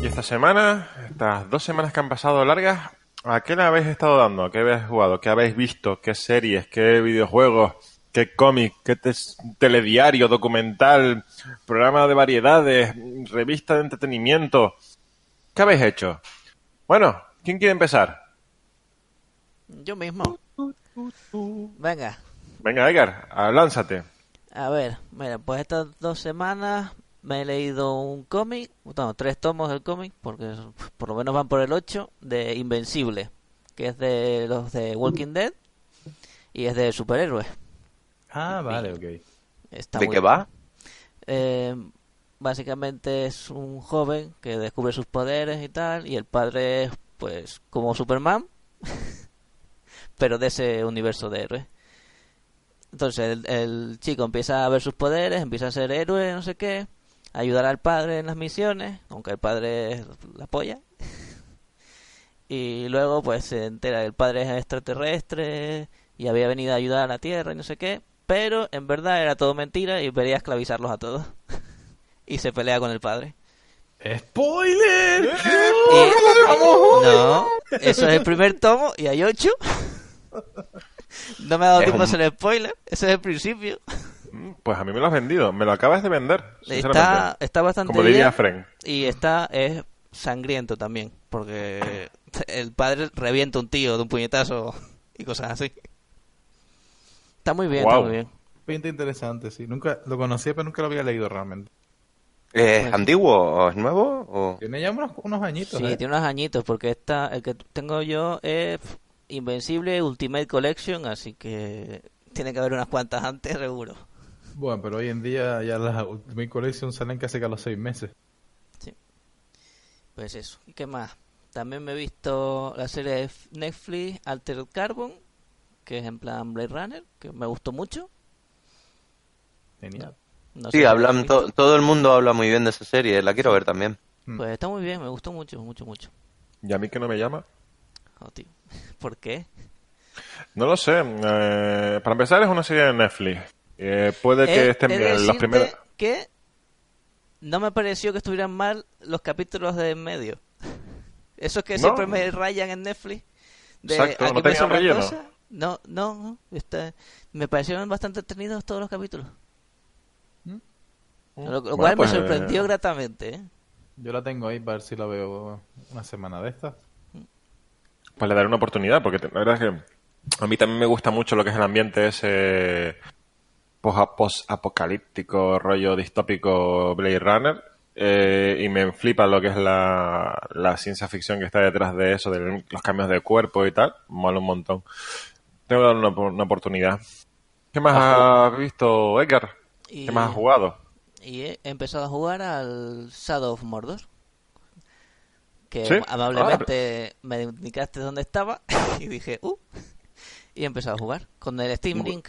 esta semana, estas dos semanas que han pasado largas, ¿a qué le habéis estado dando? ¿A qué habéis jugado? ¿Qué habéis visto? ¿Qué series? ¿Qué videojuegos? ¿Qué cómic? ¿Qué telediario? ¿Documental? ¿Programa de variedades? ¿Revista de entretenimiento? ¿Qué habéis hecho? Bueno, ¿quién quiere empezar? Yo mismo. Venga, Venga, Edgar, lánzate. a ver, mira, pues estas dos semanas me he leído un cómic, bueno, tres tomos del cómic, porque por lo menos van por el 8, de Invencible, que es de los de Walking Dead y es de superhéroes. Ah, vale, ok. Está ¿De qué va? Eh, básicamente es un joven que descubre sus poderes y tal, y el padre es, pues, como Superman, pero de ese universo de héroes. Entonces el, el chico empieza a ver sus poderes, empieza a ser héroe, no sé qué, ayudar al padre en las misiones, aunque el padre la polla. Y luego pues se entera que el padre es extraterrestre y había venido a ayudar a la Tierra y no sé qué, pero en verdad era todo mentira y quería esclavizarlos a todos. y se pelea con el padre. ¡Spoiler! Y- No, eso es el primer tomo y hay ocho. No me ha dado Es tiempo a un- hacer spoiler, ese es el principio. Mm, Pues a mí me lo has vendido, me lo acabas de vender. Está, sinceramente. está bastante Como diría bien Fren. y está es sangriento también, porque el padre revienta un tío de un puñetazo y cosas así. Está muy bien, está muy bien. Pinta interesante, sí. Nunca lo conocía, pero nunca lo había leído realmente. ¿Es antiguo o es nuevo? O... Tiene ya unos, unos añitos, Sí, ¿eh? tiene unos añitos, porque esta, el que tengo yo es Invencible Ultimate Collection, así que tiene que haber unas cuantas antes, seguro. Bueno, pero hoy en día ya las Ultimate Collection salen casi que a los seis meses. Pues eso. ¿Y qué más? También me he visto la serie de Netflix Altered Carbon, que es en plan Blade Runner, que me gustó mucho. Genial. No Sí, hablan, to- todo el mundo habla muy bien de esa serie, la quiero ver también. Pues está muy bien, me gustó mucho, mucho, mucho. ¿Y a mí que no me llama? Oh, tío. ¿Por qué? No lo sé. eh, para empezar, es una serie de Netflix. Eh, puede que He- estén bien las primeras. que no me pareció que estuvieran mal los capítulos de en medio. Esos que No. siempre me rayan en Netflix. De, Exacto, aquí no tenían relleno. No, no, no. Está- me parecieron bastante entretenidos todos los capítulos. Lo, lo Bueno, cual pues, me sorprendió eh, gratamente. ¿eh? Yo la tengo ahí para ver si la veo una semana de estas. Pues le daré una oportunidad, porque te- la verdad es que a mí también me gusta mucho lo que es el ambiente ese post-apocalíptico, rollo distópico Blade Runner. eh, y me flipa lo que es la, la ciencia ficción que está detrás de eso, de los cambios de cuerpo y tal. Mola un montón. Tengo que darle una, una oportunidad. ¿Qué más has visto, Edgar? ¿Qué más has jugado? Y he empezado a jugar al Shadow of Mordor. Que ¿Sí? amablemente me indicaste dónde estaba y dije, uh, y he empezado a jugar con el Steam Link.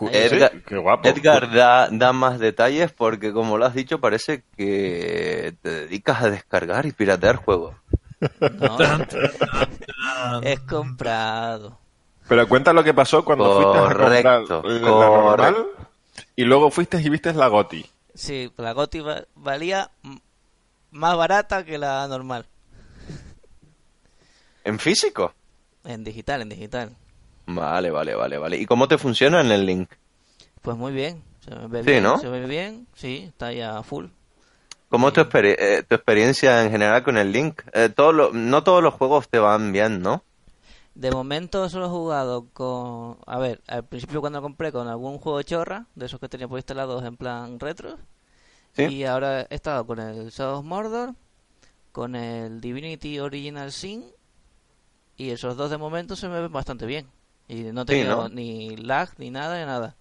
Sí, Edgar, qué guapo. Edgar da, da más detalles porque, como lo has dicho, parece que te dedicas a descargar y piratear juegos. No, es comprado. Pero cuenta lo que pasó cuando fuiste a comprar la normal y luego fuiste y viste la GOTI. Sí, la GOTY va- valía más barata que la normal. ¿En físico? En digital, en digital. Vale, vale, vale, vale. ¿Y cómo te funciona en el link? Pues muy bien. Se ve Sí, bien, ¿no? se ve bien, sí, está ya full. ¿Cómo es tu, experi- eh, tu experiencia en general con el link? Eh, todo lo- no todos los juegos te van bien, ¿no? De momento solo he jugado con... A ver, al principio cuando lo compré con algún juego chorra, de esos que tenía por instalados en plan retro. Sí. Y ahora he estado con el Shadow of Mordor, con el Divinity Original Sin, y esos dos de momento se me ven bastante bien. Y no he Sí, ni lag ni nada de nada.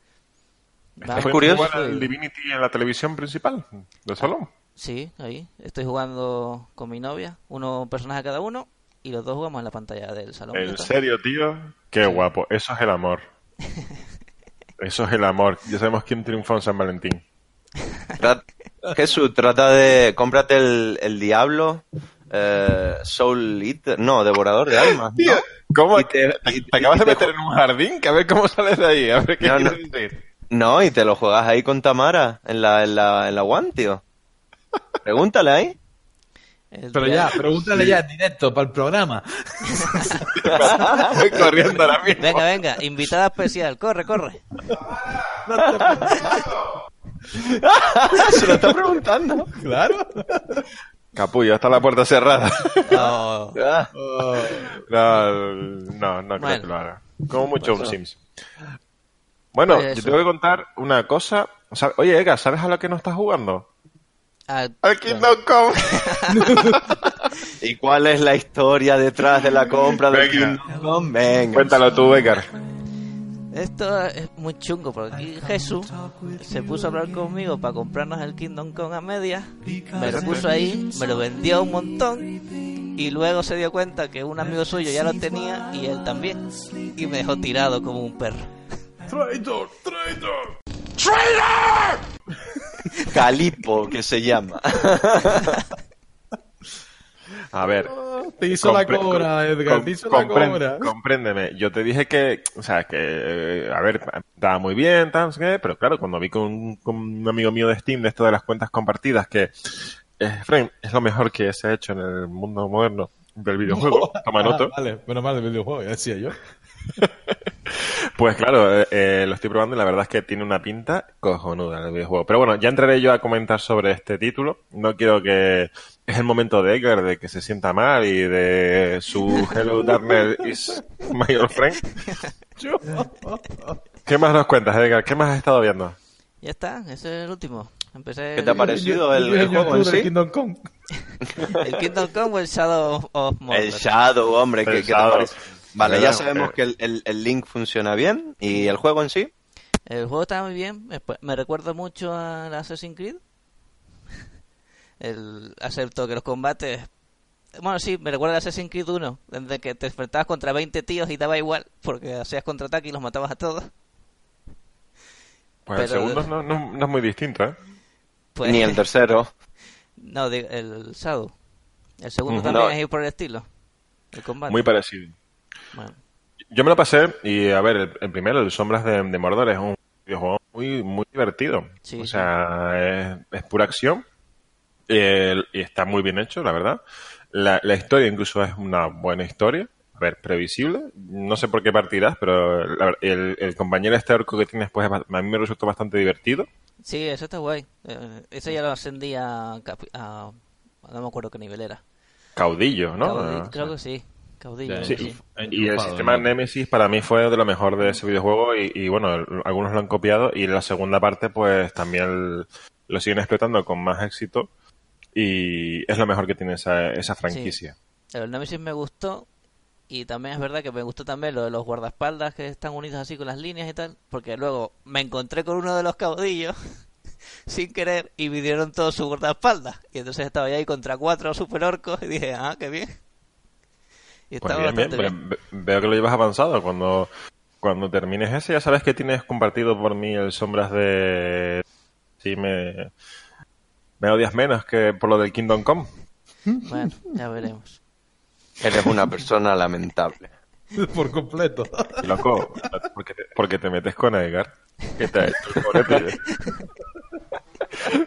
Va Es ¿Puedes curioso. jugar al Divinity en la televisión principal del salón? Sí, ahí. Estoy jugando con mi novia, uno personaje cada uno, y los dos jugamos en la pantalla del salón. ¿En serio, tío? Qué guapo. Eso es el amor. Eso es el amor. Ya sabemos quién triunfó en San Valentín. Jesús, trata de... Cómprate el, el Diablo, eh, Soul Eater... No, Devorador de Almas, ¿no? ¿Cómo? Y te- ¿Te, y- te acabas y de te meter en un jardín? Que a ver cómo sales de ahí. A ver qué No, no. quieres decir. No, y te lo juegas ahí con Tamara, en la, en la, en la One, tío. Pregúntale ahí. Pero ya, pregúntale ya en directo para el programa. Voy corriendo ahora mismo. Venga, venga, invitada especial, corre, corre. Se lo está preguntando. Claro. Capullo, está la puerta cerrada. No. Ah, No, no, no creo Bueno. que lo haga. Como mucho un Sims. Bueno, Pues yo tengo que contar una cosa. O sea, Oye, Ega, ¿sabes a lo que no estás jugando? Ah, Al Kingdom Come. ¿Y cuál es la historia detrás de la compra del. Kingdom Come? Venga. Cuéntalo tú, Edgar. Esto es muy chungo porque aquí Jesús se puso a hablar conmigo para comprarnos el Kingdom Come a medias, me lo puso ahí, me lo vendió un montón y luego se dio cuenta que un amigo suyo ya lo tenía y él también y me dejó tirado como un perro. Traidor, traidor. Calipo, que se llama. A ver. Te hizo la cobra, Edgar. Te hizo la cobra. Compréndeme. Yo te dije que, o sea, que, eh, a ver, estaba muy bien, tal, no sé qué, pero claro, cuando vi con, con un amigo mío de Steam de esto de las cuentas compartidas que eh, Frame es lo mejor que se ha hecho en el mundo moderno del videojuego, toma Ah, nota. vale, menos mal del videojuego, ya decía yo. Pues claro, eh, eh, lo estoy probando y la verdad es que tiene una pinta cojonuda el videojuego. Pero bueno, ya entraré yo a comentar sobre este título. No quiero que... Es el momento de Edgar de que se sienta mal y de su Hello Darkness is my old friend. ¿Qué más nos cuentas, Edgar? ¿Qué más has estado viendo? Ya está, ese es el último. Empecé ¿Qué te ha parecido el, juego en tuve el sí? Kingdom Come. el Kingdom Come o el Shadow of- Mordor. El Shadow, hombre, ¿qué, qué te parece? Vale, ya sabemos que el, el- el link funciona bien. ¿Y el juego en sí? El juego está muy bien, me, me recuerda mucho al Assassin's Creed. El, acepto que los combates... Bueno, sí, me recuerda al Assassin's Creed 1, desde que te enfrentabas contra 20 tíos y daba igual, porque hacías contraataque y los matabas a todos. Pues el segundo no, no- no es muy distinto, ¿eh? Pues, Ni el tercero. No, el Shadow. El segundo también No. es ir por el estilo. El combate. Muy parecido. Bueno, Yo me lo pasé y, a ver, el, el primero, el Sombras de, de Mordor, es un videojuego muy, muy divertido. Sí, o sí. sea, es, es pura acción y está muy bien hecho, la verdad. La, la historia incluso es una buena historia. A ver, previsible. No sé por qué partirás, pero la el, el compañero este orco que tienes, pues a mí me resultó bastante divertido. sí, eso está guay. Eh, ese ya lo ascendí a, a- No me acuerdo qué nivel era. Caudillo, ¿no? Caudi- Ah, creo que sí. Caudillo. Sí, sí. y el sistema Nemesis para mí fue de lo mejor de ese videojuego y, y, bueno, el- algunos lo han copiado y la segunda parte pues también el- lo siguen explotando con más éxito y es lo mejor que tiene esa, esa franquicia. El Nemesis me gustó y también es verdad que me gustó también lo de los guardaespaldas que están unidos así con las líneas y tal, porque luego me encontré con uno de los caudillos sin querer y me dieron todo su guardaespaldas y entonces estaba yo ahí contra cuatro super orcos y dije, ah, qué bien. Y Pues bien, bien, veo que lo llevas avanzado. Cuando, cuando termines ese ya sabes que tienes compartido por mí el Sombras de... Sí, me... Me odias menos que por lo del Kingdom Come. Bueno, ya veremos. Eres una persona lamentable. Por completo. Loco, porque te, porque te metes con Edgar. ¿Qué te ha hecho?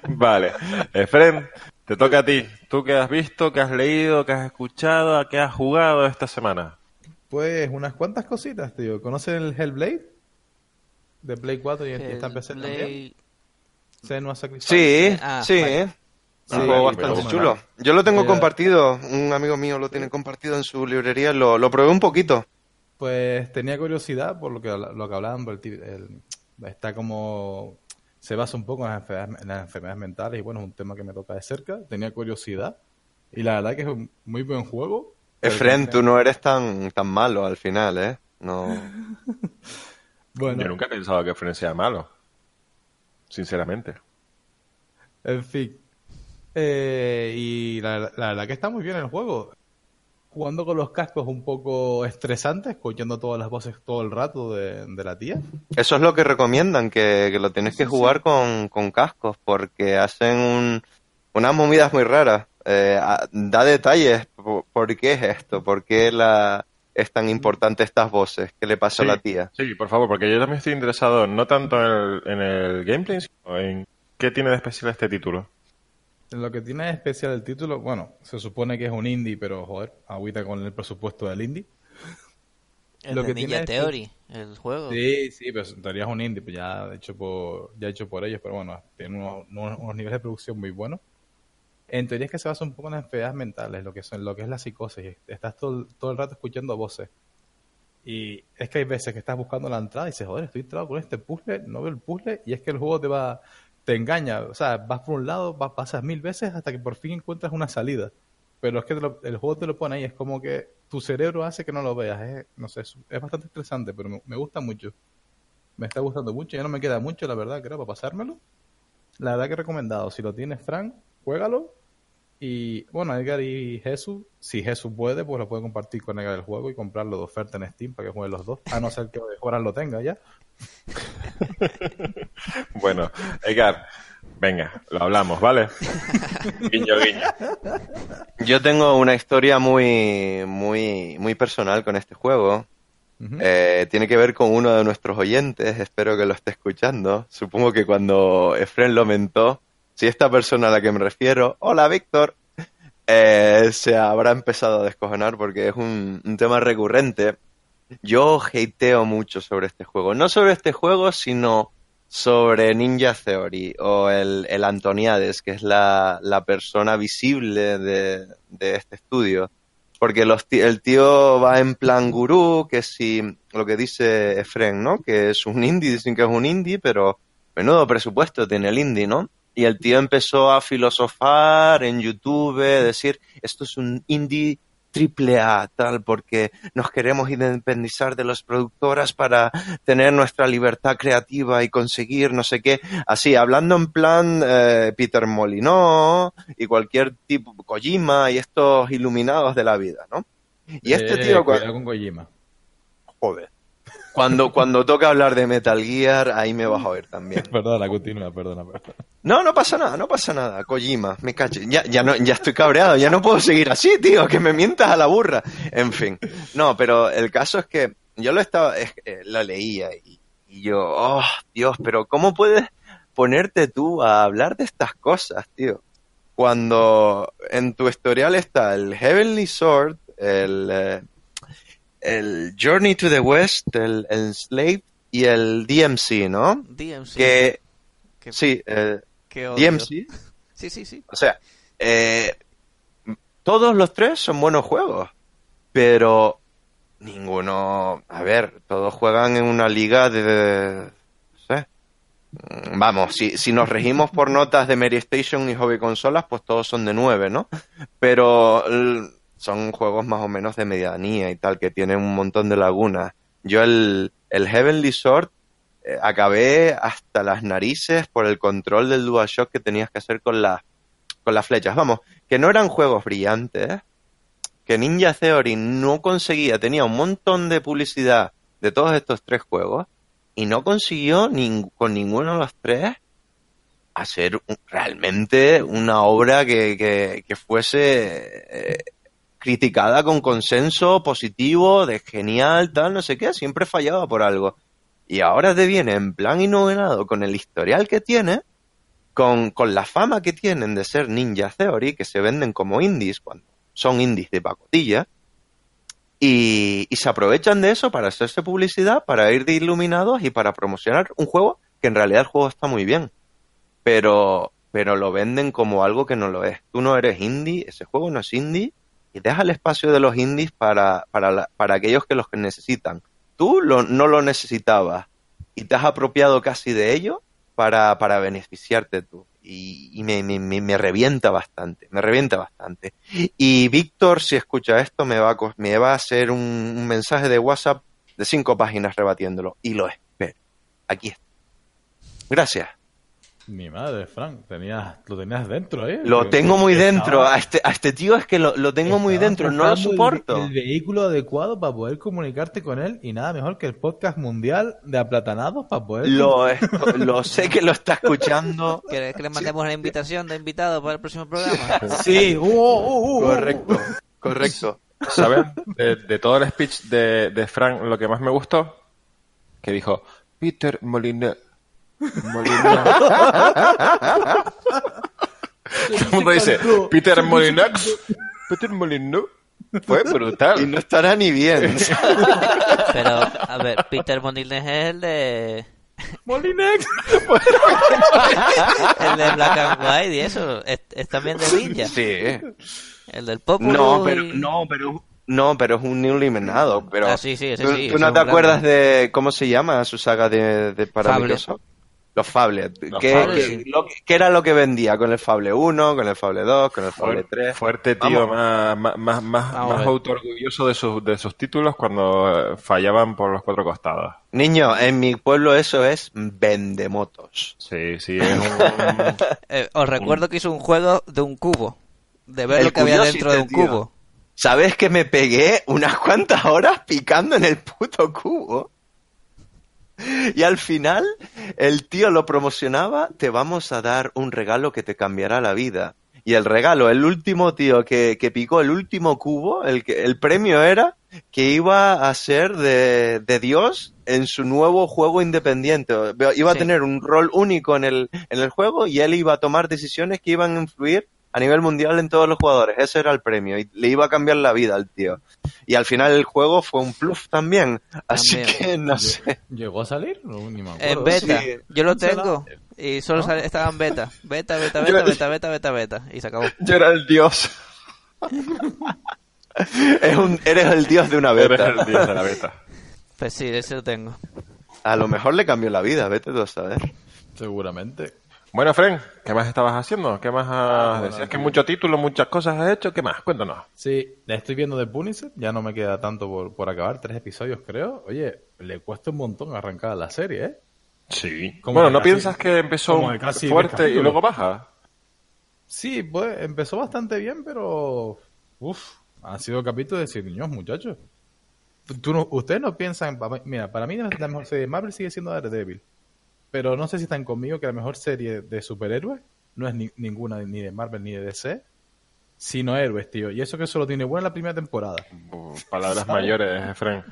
Vale. Efren, te toca a ti. ¿Tú qué has visto, qué has leído, qué has escuchado, a qué has jugado esta semana? Pues unas cuantas cositas, tío. ¿Conocen el Hellblade? De Play 4 y y está en PC también. Hellblade- Senua Sacrifice. Sí, Ah, sí, vale. un Sí, juego pero bastante bueno, chulo. Yo lo tengo Eh, compartido, un amigo mío lo tiene compartido en su librería, lo, lo probé un poquito. Pues tenía curiosidad por lo que, lo que hablaban, por el el- está como... Se basa un poco en las, enfermedades, en las enfermedades mentales y bueno, es un tema que me toca de cerca. Tenía curiosidad y la verdad que es un muy buen juego. Efren, tú no eres tan, tan malo al final, ¿eh? No. Bueno, Yo nunca he pensado que Friend sea malo. Sinceramente. En fin. Eh, y la, la verdad que está muy bien el juego. Jugando con los cascos un poco estresante, escuchando todas las voces todo el rato de, de la tía. Eso es lo que recomiendan, que, que lo tienes que jugar con, con cascos, porque hacen un- unas movidas muy raras. Eh, da detalles, por, por qué es esto, por qué la, es tan importante estas voces, qué le pasa Sí. a la tía. Sí, por favor, porque yo también estoy interesado no tanto en el, en el gameplay, sino en qué tiene de especial este título. Lo que tiene de especial el título, bueno, se supone que es un indie, pero joder, agüita con el presupuesto del indie. El Lo de que Ninja tiene es Theory, el juego. Sí, sí, pero en teoría es un indie, pues ya hecho por, ya hecho por ellos, pero bueno, tiene unos, unos- unos niveles de producción muy buenos. En teoría es que se basa un poco en las enfermedades mentales, lo que son, lo que es la psicosis. Estás todo, todo el rato escuchando voces. Y es que hay veces que estás buscando la entrada y dices, joder, estoy entrado con este puzzle, no veo el puzzle, y es que el juego te va, te engaña. O sea, vas por un lado, vas, pasas mil veces hasta que por fin encuentras una salida. Pero es que lo- el juego te lo pone ahí, es como que tu cerebro hace que no lo veas. Es, no sé, es, es bastante estresante, pero me, me gusta mucho. Me está gustando mucho, ya no me queda mucho, la verdad, creo, para pasármelo. La verdad que recomendado. Si lo tienes, Frank, juégalo. Y bueno, Edgar y Jesús, si Jesús puede, pues lo puede compartir con Edgar el juego y comprarlo de oferta en Steam para que jueguen los dos. A no ser que Joran lo tenga ya. Bueno, Edgar, venga, lo hablamos, ¿vale? guiño, guiño. Yo tengo una historia muy, muy, muy personal con este juego. Eh, tiene que ver con uno de nuestros oyentes, espero que lo esté escuchando. Supongo que cuando Efren lo mentó, si esta persona a la que me refiero, hola Víctor, eh, se habrá empezado a descojonar porque es un, tema recurrente. Yo hateo mucho sobre este juego. No sobre este juego, sino sobre Ninja Theory o el, el Antoniades, que es la, persona visible de, este estudio. Porque los el tío va en plan gurú, que si lo que dice Efren, ¿no? Que es un indie, dicen que es un indie, pero menudo presupuesto tiene el indie, ¿no? Y el tío empezó a filosofar en YouTube, decir, esto es un indie triple A, tal, porque nos queremos independizar de las productoras para tener nuestra libertad creativa y conseguir no sé qué. Así, hablando en plan eh, Peter Molinó y cualquier tipo, Kojima y estos iluminados de la vida, ¿no? Y este Eh, tío, cuidado con Kojima. joder, cuando, cuando toca hablar de Metal Gear, ahí me vas a oír también. Perdona, continúa, perdona, perdona. No, no pasa nada, no pasa nada. Kojima, me cacho. Ya, ya, no, ya estoy cabreado, ya no puedo seguir así, tío, que me mientas a la burra. En fin. No, pero el caso es que yo lo estaba, es- eh, lo leía y, y yo, oh, Dios, pero ¿cómo puedes ponerte tú a hablar de estas cosas, tío? Cuando en tu historial está el Heavenly Sword, el, eh, el Journey to the West, el, Slave y el DMC, ¿no? DMC. Que, sí, eh, odio. DMC. Sí, sí, sí. O sea, eh, todos los tres son buenos juegos, pero ninguno, a ver, todos juegan en una liga de, no sé. Mm, Vamos, si, si nos regimos por notas de Mary Station y Hobby Consolas, pues todos son de 9, ¿no? Pero son juegos más o menos de medianía y tal, que tienen un montón de lagunas. Yo el, el Heavenly Sword eh, acabé hasta las narices por el control del DualShock que tenías que hacer con las con las flechas. Vamos, que no eran juegos brillantes, que Ninja Theory no conseguía, tenía un montón de publicidad de todos estos tres juegos y no consiguió con ninguno de los tres hacer realmente una obra que, que- que fuese eh, criticada con consenso positivo, de genial, tal, no sé qué, siempre fallaba por algo. Y ahora te viene en plan innovenado con el historial que tiene, con, con la fama que tienen de ser Ninja Theory, que se venden como indies cuando son indies de pacotilla, y, y se aprovechan de eso para hacerse publicidad, para ir de iluminados y para promocionar un juego que en realidad el juego está muy bien. Pero, pero lo venden como algo que no lo es. Tú no eres indie, ese juego no es indie, y deja el espacio de los indies para, para, la- para aquellos que los necesitan. Tú lo- no lo necesitabas y te has apropiado casi de ello para, para beneficiarte tú. Y, y me, me, me- revienta bastante, me revienta bastante. Y Víctor, si escucha esto, me va a, me va a hacer un, un mensaje de WhatsApp de cinco páginas rebatiéndolo. Y lo espero. Aquí está. Gracias. Mi madre, Frank, tenías, lo tenías dentro, ¿eh? Lo tengo muy estaba- dentro. A este, a este tío es que lo, lo tengo muy dentro. No lo el- soporto. El, vehículo adecuado para poder comunicarte con él y nada mejor que el podcast mundial de aplatanados para poder. Lo, lo sé que lo está escuchando. ¿Quieres que le mandemos una invitación de invitado para el próximo programa? Sí, uh, uh, uh, uh. Correcto, correcto. ¿Sabes? De, de todo el speech de, de Frank, lo que más me gustó, que dijo, Peter Molina. Todo el mundo dice, Peter Molinax. Peter Molina. Fue brutal. Y no estará ni bien. Pero, a ver, Peter Monilnes es el de... Molinex. El de Black and White y eso. Es, es también de Ninja. Sí. El del Populus No, pero, y- no, pero, no, pero es un new eliminado. Pero Ah, sí, sí, ¿tú, sí, tú ese no te acuerdas de cómo se llama su saga de, de para Fable. Los Fable. Los ¿Qué, Fable, qué- sí. lo que- qué era lo que vendía con el Fable 1, con el Fable 2, con el Fable Fuerte, 3? fuerte tío, Vamos. más, más, más, más, Vamos a más ver. autoorgulloso de sus, de sus títulos cuando eh, fallaban por los cuatro costados. Niño, en mi pueblo eso es vendemotos. Sí, sí, es un... Eh, os recuerdo que hizo un juego de un cubo. De ver El lo que había dentro de un tío. cubo. ¿Sabes que me pegué unas cuantas horas picando en el puto cubo? Y al final, el tío lo promocionaba, te vamos a dar un regalo que te cambiará la vida. Y el regalo, el último tío que, que picó el último cubo, el, que, el premio era que iba a ser de, de Dios en su nuevo juego independiente. Iba a Sí. tener un rol único en el, en el juego y él iba a tomar decisiones que iban a influir a nivel mundial en todos los jugadores. Ese era el premio y le iba a cambiar la vida al tío. Y al final el juego fue un plus también. Así También. que no sé. ¿Llegó a salir? No, ni me acuerdo. En beta. Sí. Yo lo tengo. Y solo sale- estaba en beta. Beta, beta, beta, beta, beta, beta, beta. Y se acabó. Yo era el dios. Es un- eres el dios de una Eres beta. el dios de la beta. Pues sí, ese lo tengo. A lo mejor le cambió la vida, vete tú a saber. Seguramente. Bueno, Fren, ¿qué más estabas haciendo? ¿Qué más has... Decías que mucho título, muchas cosas has hecho. ¿Qué más? Cuéntanos. Sí, estoy viendo de Punisher, ya no me queda tanto por, por acabar, tres episodios creo. Oye, le cuesta un montón arrancar la serie, ¿eh? Sí. Como bueno, ¿no casi- piensas que empezó casi fuerte y luego baja? Sí, pues empezó bastante bien, pero... Uf, han sido capítulos de decir, niños, muchachos. Tú no- ustedes no piensan... Mira, para mí la mejor serie de Marvel sigue siendo Daredevil. Pero no sé si están conmigo que la mejor serie de superhéroes no es ni- ninguna ni de Marvel ni de DC, sino héroes, tío. Y eso que solo tiene buena la primera temporada. Uh, Palabras mayores, Fren.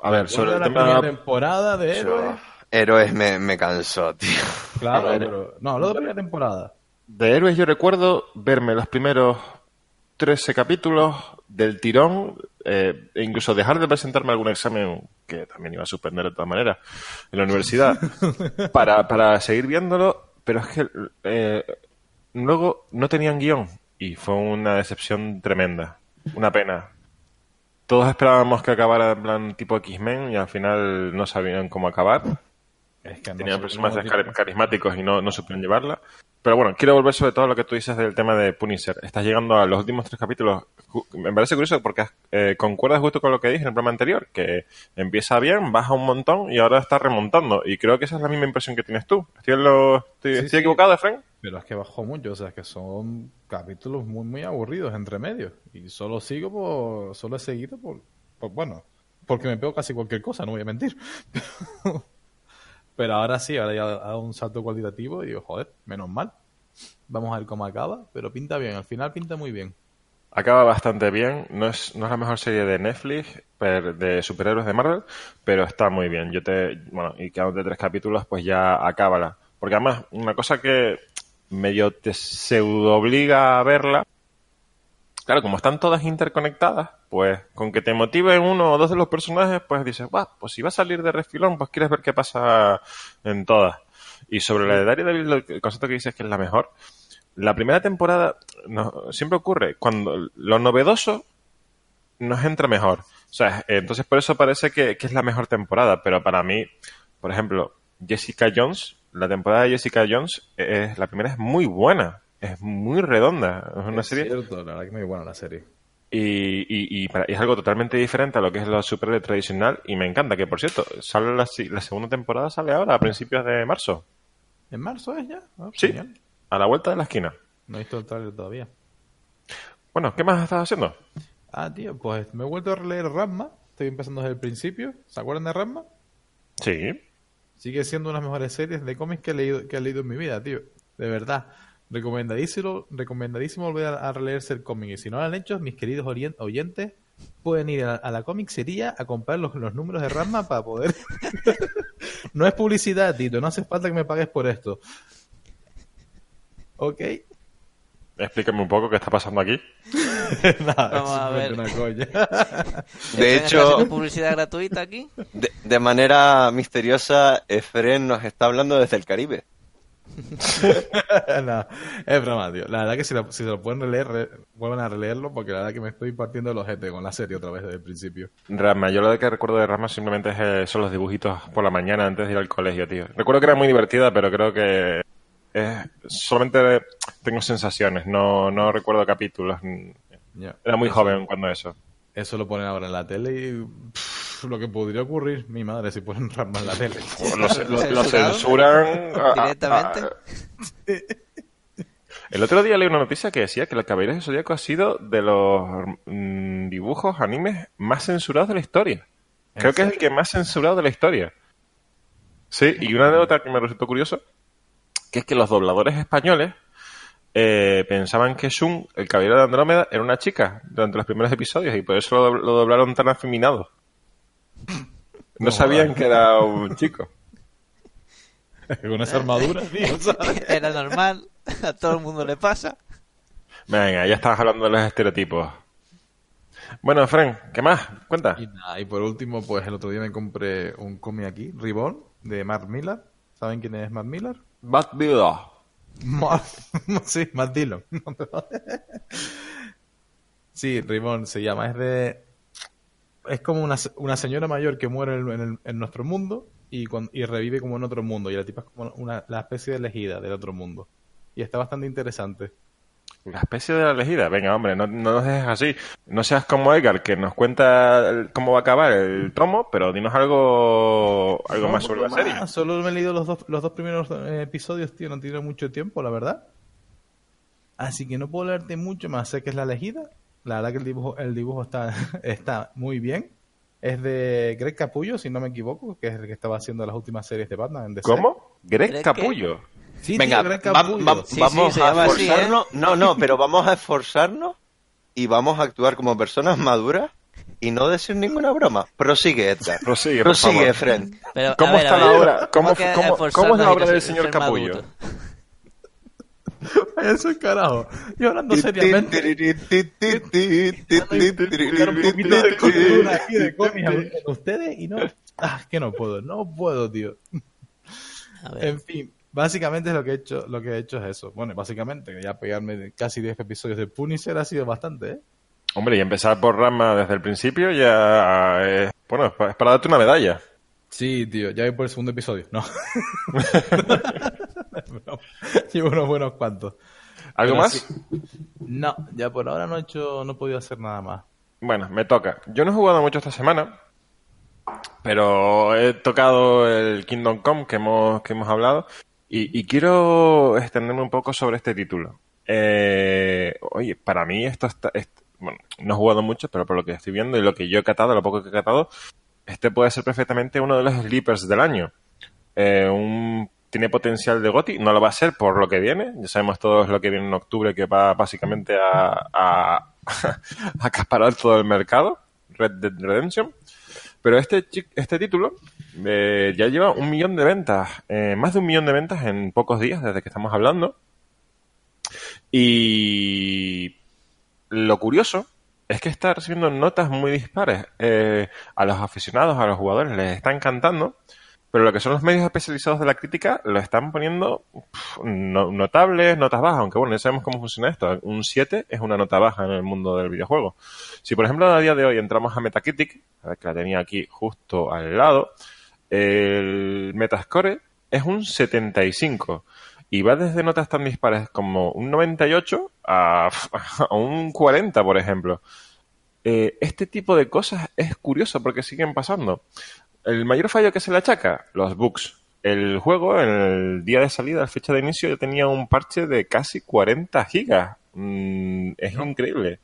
A ver, sobre la primera temporada de héroes. Héroes me, me cansó, tío. Claro, pero... No, hablo de primera temporada. De héroes yo recuerdo verme los primeros 13 capítulos del tirón eh, e incluso dejar de presentarme algún examen que también iba a suspender de todas maneras en la universidad para, para seguir viéndolo, pero es que eh, luego no tenían guion y fue una decepción tremenda, una pena. Todos esperábamos que acabara en plan tipo X-Men y al final no sabían cómo acabar. Es que no Tenían personajes carismáticos y no, no supieron llevarla. Pero bueno, quiero volver sobre todo a lo que tú dices del tema de Punisher. Estás llegando a los últimos tres capítulos. Me parece curioso porque eh, concuerdas justo con lo que dije en el programa anterior, que empieza bien, baja un montón y ahora está remontando. Y creo que esa es la misma impresión que tienes tú. ¿Estoy, en lo- estoy, Sí, estoy sí. equivocado, Efraín? Pero es que bajó mucho, o sea, es que son capítulos muy, muy aburridos entre medios. Y solo sigo por, solo he seguido por, por- bueno, porque me pego casi cualquier cosa, no voy a mentir. Pero ahora sí, ahora ya ha dado un salto cualitativo y digo, joder, menos mal. Vamos a ver cómo acaba, pero pinta bien, al final pinta muy bien. Acaba bastante bien. No es, no es la mejor serie de Netflix de superhéroes de Marvel, pero está muy bien. Yo te, bueno, y quedan de tres capítulos, pues ya acábala. Porque además, una cosa que medio te pseudo obliga a verla Claro, como están todas interconectadas, pues con que te motive uno o dos de los personajes, pues dices, va, pues si va a salir de refilón, pues quieres ver qué pasa en todas. Y sobre la de Daredevil, el concepto que dices que es la mejor, la primera temporada siempre ocurre cuando lo novedoso nos entra mejor. O sea, eh, entonces por eso parece que, que es la mejor temporada, pero para mí, por ejemplo, Jessica Jones, la temporada de Jessica Jones, es, la primera es muy buena, es muy redonda, es una Es serie cierto, la verdad que muy buena la serie. y, y, y para- y es algo totalmente diferente a lo que es lo superhéroe tradicional y me encanta que por cierto sale la, segunda temporada sale ahora a principios de marzo ¿En marzo es ya? Ah, sí genial. a la vuelta de la esquina No he visto el trailer todavía. bueno ¿qué más estás haciendo? Ah, tío, pues me he vuelto a releer Rasma. Estoy empezando desde el principio. ¿Se acuerdan de Rasma? sí Sigue siendo una de las mejores series de cómics que he leído, que he leído en mi vida, tío. De verdad. Recomendadísimo, recomendadísimo volver a, a releerse el cómic. Y si no lo han hecho, mis queridos oyentes, pueden ir a, a la comicería a comprar los, los números de Rasma para poder... no es publicidad, Tito. No hace falta que me pagues por esto. ¿Ok? explícame un poco qué está pasando aquí Nada, Vamos a ver. una coña. De ¿Están hecho, haciendo publicidad gratuita aquí? de, de manera misteriosa, Efren nos está hablando desde el Caribe. no, es broma, tío. La verdad que si, lo- si se lo pueden releer, re- vuelvan a releerlo porque la verdad que me estoy partiendo el ojete con la serie otra vez desde el principio. Rama yo lo que recuerdo de Rama simplemente es, eh, son los dibujitos por la mañana antes de ir al colegio tío recuerdo que era muy divertida pero creo que eh, solamente tengo sensaciones no, no recuerdo capítulos era muy Eso- joven cuando eso Eso lo ponen ahora en la tele y pff, lo que podría ocurrir, mi madre, si ponen Rasma en la tele. lo, censuran a- Directamente. a- el otro día leí una noticia que decía que el Caballero del Zodíaco ha sido de los mm, dibujos animes más censurados de la historia. ¿En Creo que es el que más censurado de la historia. Sí, y una anécdota que me resultó curioso, que es que los dobladores españoles eh, pensaban que Shun, el caballero de Andrómeda, era una chica durante los primeros episodios y por eso lo, lo doblaron tan afeminado. No No sabían que era un chico. con esa armadura, tío, ¿sabes? Era normal, a todo el mundo le pasa. Venga, ya estabas hablando de los estereotipos. Bueno, Fren, ¿qué más? Cuenta. Y, nada, y por último, pues el otro día me compré un cómic aquí, Ribbon, de Mark Millar. ¿Saben quién es Mark Millar? Bad Builder. Mar- sí, Matt Dillon. sí, Ribbon se llama. Es de. Es como una, una señora mayor que muere en, en el- en nuestro mundo y, y revive como en otro mundo. Y la tipa es como una, la especie de elegida del otro mundo. Y está bastante interesante. La especie de la elegida. Venga, hombre, no, no nos dejes así. No seas como Edgar, que nos cuenta el- cómo va a acabar el tomo, pero dinos algo, algo No, más sobre la serie. Solo me he leído los dos, los dos primeros eh, episodios, tío. No tiene mucho tiempo, la verdad. Así que no puedo leerte mucho más. Sé que es la elegida. La verdad que el dibujo, el dibujo está, está muy bien. Es de Greg Capullo, si no me equivoco, que es el que estaba haciendo las últimas series de Batman en DC. ¿Cómo? Greg. Capullo. Sí, Venga, tío, Greg va- Capullo. va- Sí, vamos sí, a llama así, ¿eh? esforzarnos. No, no, pero vamos a esforzarnos y vamos a actuar como personas maduras y no decir ninguna broma. Prosigue, Edgar. Prosigue, por Prosigue, favor. Fren. Pero, ¿Cómo ver, está la ver, obra? ¿Cómo- cómo- esforzarnos cómo es la obra del señor Capullo? maduro? Eso es carajo. Hablando seriamente. Buscar un poquito de cultura aquí de cómics con ustedes y no. Ah, que no puedo, no puedo, tío. A ver, En fin, básicamente es lo que he hecho, lo que he hecho es eso. Bueno, básicamente, ya pegarme casi 10 episodios de Punisher ha sido bastante, ¿eh? Hombre, y empezar por Rama desde el principio ya es, bueno, es para darte una medalla. Sí, tío, ya voy por el segundo episodio. No. Llevo unos buenos cuantos. ¿Algo Pero más? sí. No, ya por ahora no he hecho, no he podido hacer nada más. Bueno, me toca. Yo no he jugado mucho esta semana, pero he tocado el Kingdom Come que hemos, que hemos hablado y, y quiero extenderme un poco sobre este título. Eh, oye, para mí esto está... est- bueno, no he jugado mucho, pero por lo que estoy viendo y lo que yo he catado, lo poco que he catado, este puede ser perfectamente uno de los sleepers del año. Eh, un, tiene potencial de GOTI, no lo va a ser por lo que viene, ya sabemos todos lo que viene en octubre que va básicamente a, a, a acaparar todo el mercado, Red Dead Redemption, pero este, este título eh, ya lleva un millón de ventas, eh, más de un millón de ventas en pocos días desde que estamos hablando, y lo curioso es que está recibiendo notas muy dispares. Eh, a los aficionados, a los jugadores les está encantando, pero lo que son los medios especializados de la crítica lo están poniendo notables, notas bajas, aunque bueno, ya sabemos cómo funciona esto. Un 7 es una nota baja en el mundo del videojuego. Si por ejemplo a día de hoy entramos a Metacritic, a ver que la tenía aquí justo al lado, el Metascore es un 75 y va desde notas tan dispares como un 98 a, a un 40, por ejemplo. Eh, este tipo de cosas es curioso porque siguen pasando. El mayor fallo que se le achaca, los bugs. El juego, en el día de salida, la fecha de inicio, ya tenía un parche de casi 40 gigas. Mm, es increíble.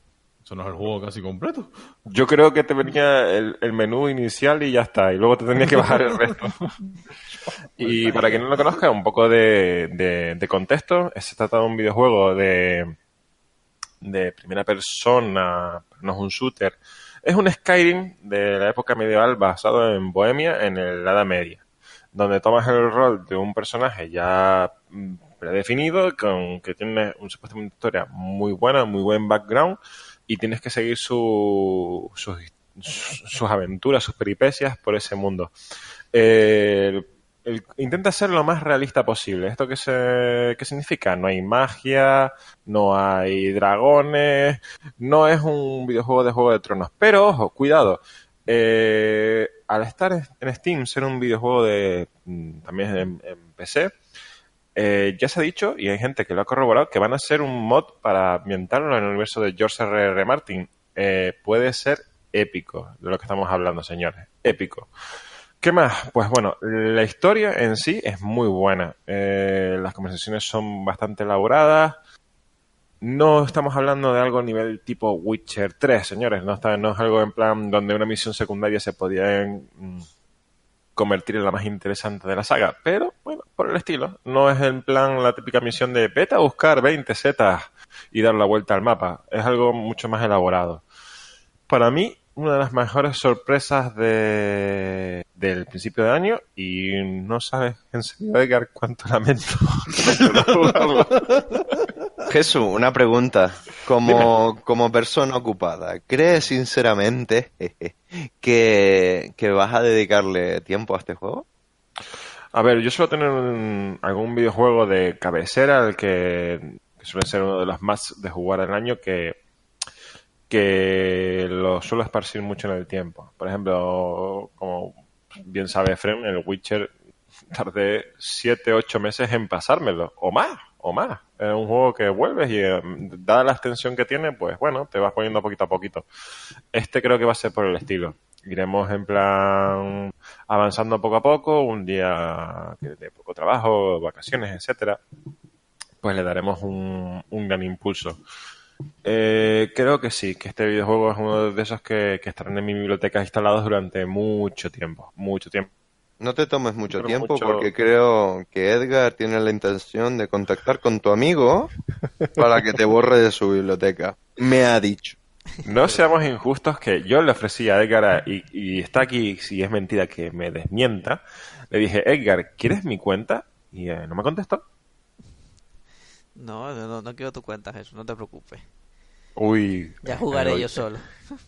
Eso no es el juego casi completo. Yo creo que te venía el, el menú inicial y ya está, y luego te tenías que bajar el resto. y para quien no lo conozca, un poco de, de- de contexto, se trata de un videojuego de, de primera persona, no es un shooter. Es un Skyrim de la época medieval basado en Bohemia en el Edad Media, donde tomas el rol de un personaje ya mm, predefinido, con, que tiene un supuestamente historia muy buena, muy buen background, y tienes que seguir su- sus, sus aventuras, sus peripecias por ese mundo. El- intenta ser lo más realista posible. ¿Esto qué, se, qué significa? No hay magia, no hay dragones, no es un videojuego de Juego de Tronos. Pero, ojo, cuidado. eh, al estar en Steam, ser un videojuego de mm, también en, PC, eh, ya se ha dicho, y hay gente que lo ha corroborado, que van a hacer un mod para ambientarlo en el universo de George R. R. Martin. Eh, puede ser épico, de lo que estamos hablando, señores. Épico. ¿Qué más? Pues bueno, la historia en sí es muy buena. Eh, las conversaciones son bastante elaboradas. No estamos hablando de algo a nivel tipo Witcher 3, señores. No, es algo en plan donde una misión secundaria se podía mm, convertir en la más interesante de la saga. Pero, bueno, por el estilo. No es en plan la típica misión de vete a buscar 20 setas y dar la vuelta al mapa. Es algo mucho más elaborado. Para mí, una de las mejores sorpresas de, del principio de año y no sabes, en serio, Edgar, cuánto lamento. Jesús, una pregunta. Como, como persona ocupada, ¿crees sinceramente que, que vas a dedicarle tiempo a este juego? A ver, yo suelo tener un- algún videojuego de cabecera, el que, que suele ser uno de los más de jugar al año, que, que lo suelo esparcir mucho en el tiempo. Por ejemplo, como bien sabe Efrem, el Witcher tardé 7, 8 meses en pasármelo, o más, o más. Es un juego que vuelves y, eh, dada la extensión que tiene, pues bueno, te vas poniendo poquito a poquito. Este creo que va a ser por el estilo. Iremos en plan avanzando poco a poco, un día de poco trabajo, vacaciones, etcétera, pues le daremos un gran impulso. Eh, creo que sí, que este videojuego es uno de esos que, que estarán en mi biblioteca instalados durante mucho tiempo, mucho tiempo. No te tomes mucho Pero tiempo mucho- porque creo que Edgar tiene la intención de contactar con tu amigo para que te borre de su biblioteca. Me ha dicho. No seamos injustos que yo le ofrecí a Edgar a- y, y está aquí, si es mentira que me desmienta, le dije, Edgar, ¿quieres mi cuenta? Y eh, no me contestó. No, no, no quiero tu cuenta, Jesús, no te preocupes. Uy. Ya jugaré eh, yo solo.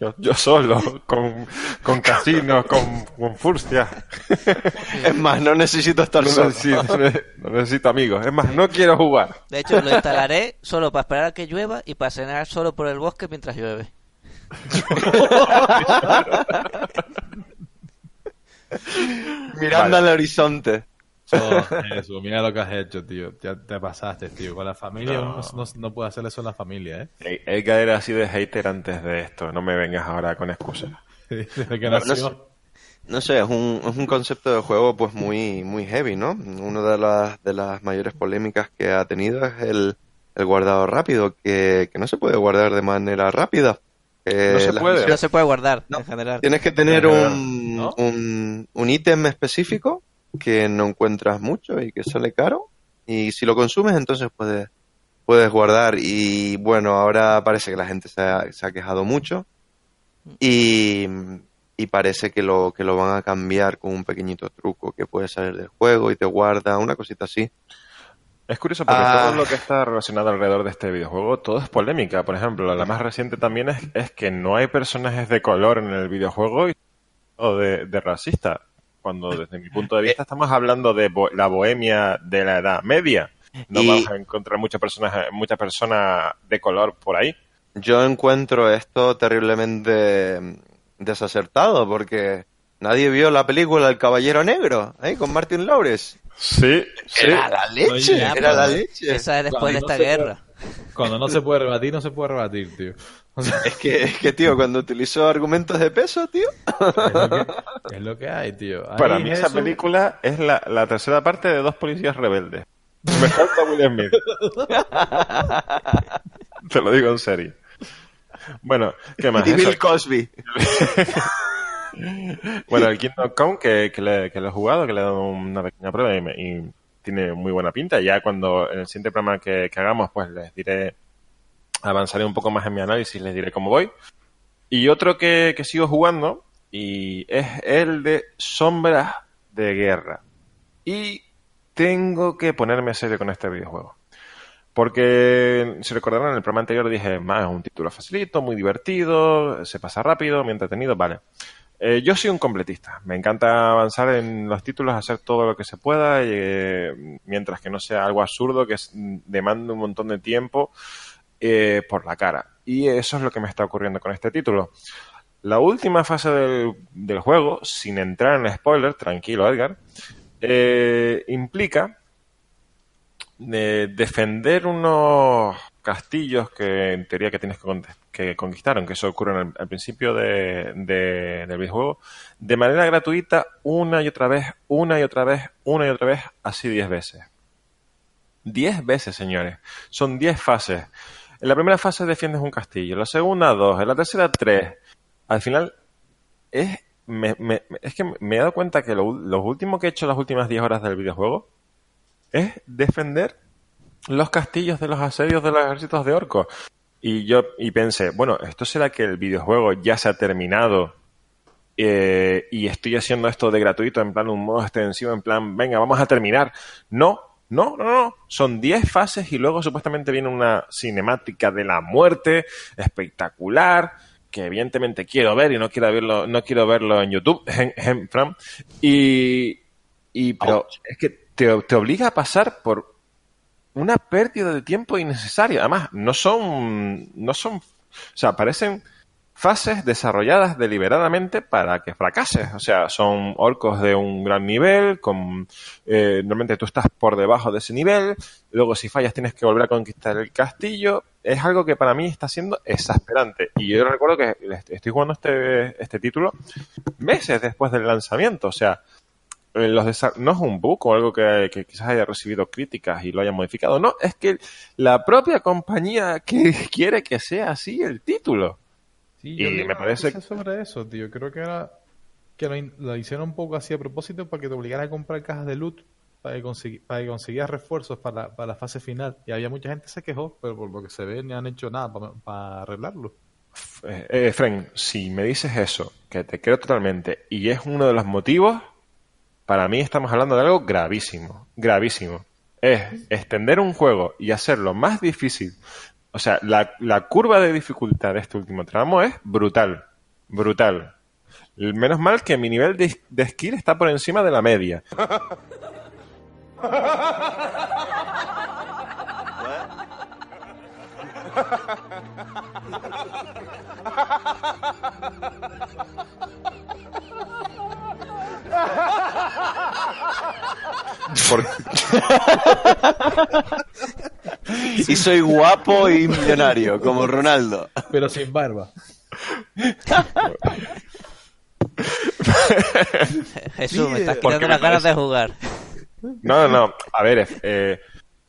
Yo, yo solo, con, con casinos, con, con furcia. Es más, no necesito estar No solo. necesito, no ne- no necesito amigos. Es más, no quiero jugar. De hecho, lo instalaré solo para esperar a que llueva y para cenar solo por el bosque mientras llueve. Mirando Vale. al horizonte. Eso, mira lo que has hecho, tío. Ya te pasaste, tío. Con la familia uno no, no puede hacer eso en la familia, ¿eh? Eh, Edgar era así de hater antes de esto. No me vengas ahora con excusas. Desde que No, no nació. sé. No sé, es un, es un concepto de juego pues muy, muy heavy, ¿no? Una de las, de las mayores polémicas que ha tenido es el, el guardado rápido, que, que no se puede guardar de manera rápida. Eh, No se puede. misiones- No se puede guardar, No, en general. Tienes que tener En general, un, ¿no? un, un ítem específico que no encuentras mucho y que sale caro. Y si lo consumes, entonces puedes, puedes guardar. Y bueno, ahora parece que la gente se ha, se ha quejado mucho. Y, y parece que lo, que lo van a cambiar con un pequeñito truco que puede salir del juego y te guarda, una cosita así. Es curioso porque Ah. todo lo que está relacionado alrededor de este videojuego, todo es polémica. Por ejemplo, la más reciente también es, es que no hay personajes de color en el videojuego y- o de, de racista. Cuando desde mi punto de vista estamos hablando de bo- la bohemia de la Edad Media. No Y- vamos a encontrar muchas personas, muchas personas de color por ahí. Yo encuentro esto terriblemente desacertado porque nadie vio la película El Caballero Negro, ¿eh? Con Martin Lawrence. Sí, sí. Era la leche, Oye, era la pues, leche. Esa es después de esta no guerra. Cuando no se puede rebatir, no se puede rebatir, tío. O sea, Es que, es que, tío, cuando utilizó argumentos de peso, tío. es, lo que, es lo que hay, tío. Para mí esa eso- película es la, la tercera parte de dos policías rebeldes. Me falta Will Smith. Te lo digo en serio. Bueno, ¿qué más? Y Eso. Bill Cosby. Bueno, el Kingdom Come que, que, le, he jugado, que le he dado una pequeña prueba y, me- y tiene muy buena pinta. Ya cuando en el siguiente programa que, hagamos, pues les diré, avanzaré un poco más en mi análisis, les diré cómo voy. Y otro que, que sigo jugando y es el de Sombras de Guerra. Y tengo que ponerme serio con este videojuego. Porque, si recordarán, en el programa anterior dije, más es un título facilito, muy divertido, se pasa rápido, muy entretenido, vale. Eh, yo soy un completista. Me encanta avanzar en los títulos, hacer todo lo que se pueda, eh, mientras que no sea algo absurdo que es- demande un montón de tiempo eh, por la cara. Y eso es lo que me está ocurriendo con este título. La última fase del, del juego, sin entrar en spoiler, tranquilo Edgar, implica de defender unos castillos que en teoría que tienes que, con- que conquistar, eso ocurre el- al principio de, de- del videojuego, de manera gratuita una y otra vez, una y otra vez, una y otra vez, así diez veces. Diez veces, señores. Son diez fases. En la primera fase defiendes un castillo, en la segunda dos, en la tercera tres. Al final es, me- es que me he dado cuenta que lo, lo último que he hecho las últimas 10 horas del videojuego es defender los castillos de los asedios de los ejércitos de orcos. Y yo y pensé, bueno, ¿esto será que el videojuego ya se ha terminado eh, y estoy haciendo esto de gratuito en plan un modo extensivo, en plan, venga, vamos a terminar? No, no, no, no. Son 10 fases y luego supuestamente viene una cinemática de la muerte espectacular que evidentemente quiero ver y no quiero verlo, no quiero verlo en YouTube, en, en. Y, y pero es que te, te obliga a pasar por una pérdida de tiempo innecesaria. Además, no son, no son, o sea, parecen fases desarrolladas deliberadamente para que fracases. O sea, son orcos de un gran nivel, con eh, normalmente tú estás por debajo de ese nivel, luego si fallas tienes que volver a conquistar el castillo. Es algo que para mí está siendo exasperante. Y yo recuerdo que estoy jugando este, este título meses después del lanzamiento. O sea, los no es un bug o algo que, que quizás haya recibido críticas y lo haya modificado. No, es que la propia compañía que quiere que sea así el título. Sí, Y yo me parece- sobre eso, tío. Creo que era que lo, hicieron un poco así a propósito para que te obligaran a comprar cajas de loot para que, consegui- para que consiguieras refuerzos para, para la fase final. Y había mucha gente que se quejó, pero por lo que se ve ni han hecho nada para, para arreglarlo. Eh, eh, Fren, si me dices eso, que te creo totalmente, y es uno de los motivos, para mí estamos hablando de algo gravísimo, gravísimo. Es extender un juego y hacerlo más difícil. O sea, la, curva de dificultad de este último tramo es brutal, brutal. Menos mal que mi nivel de, de skill está por encima de la media. Y soy guapo y millonario, como Ronaldo. Pero sin barba. Jesús, me estás quitando las ganas de jugar. No, no, no. A ver, eh,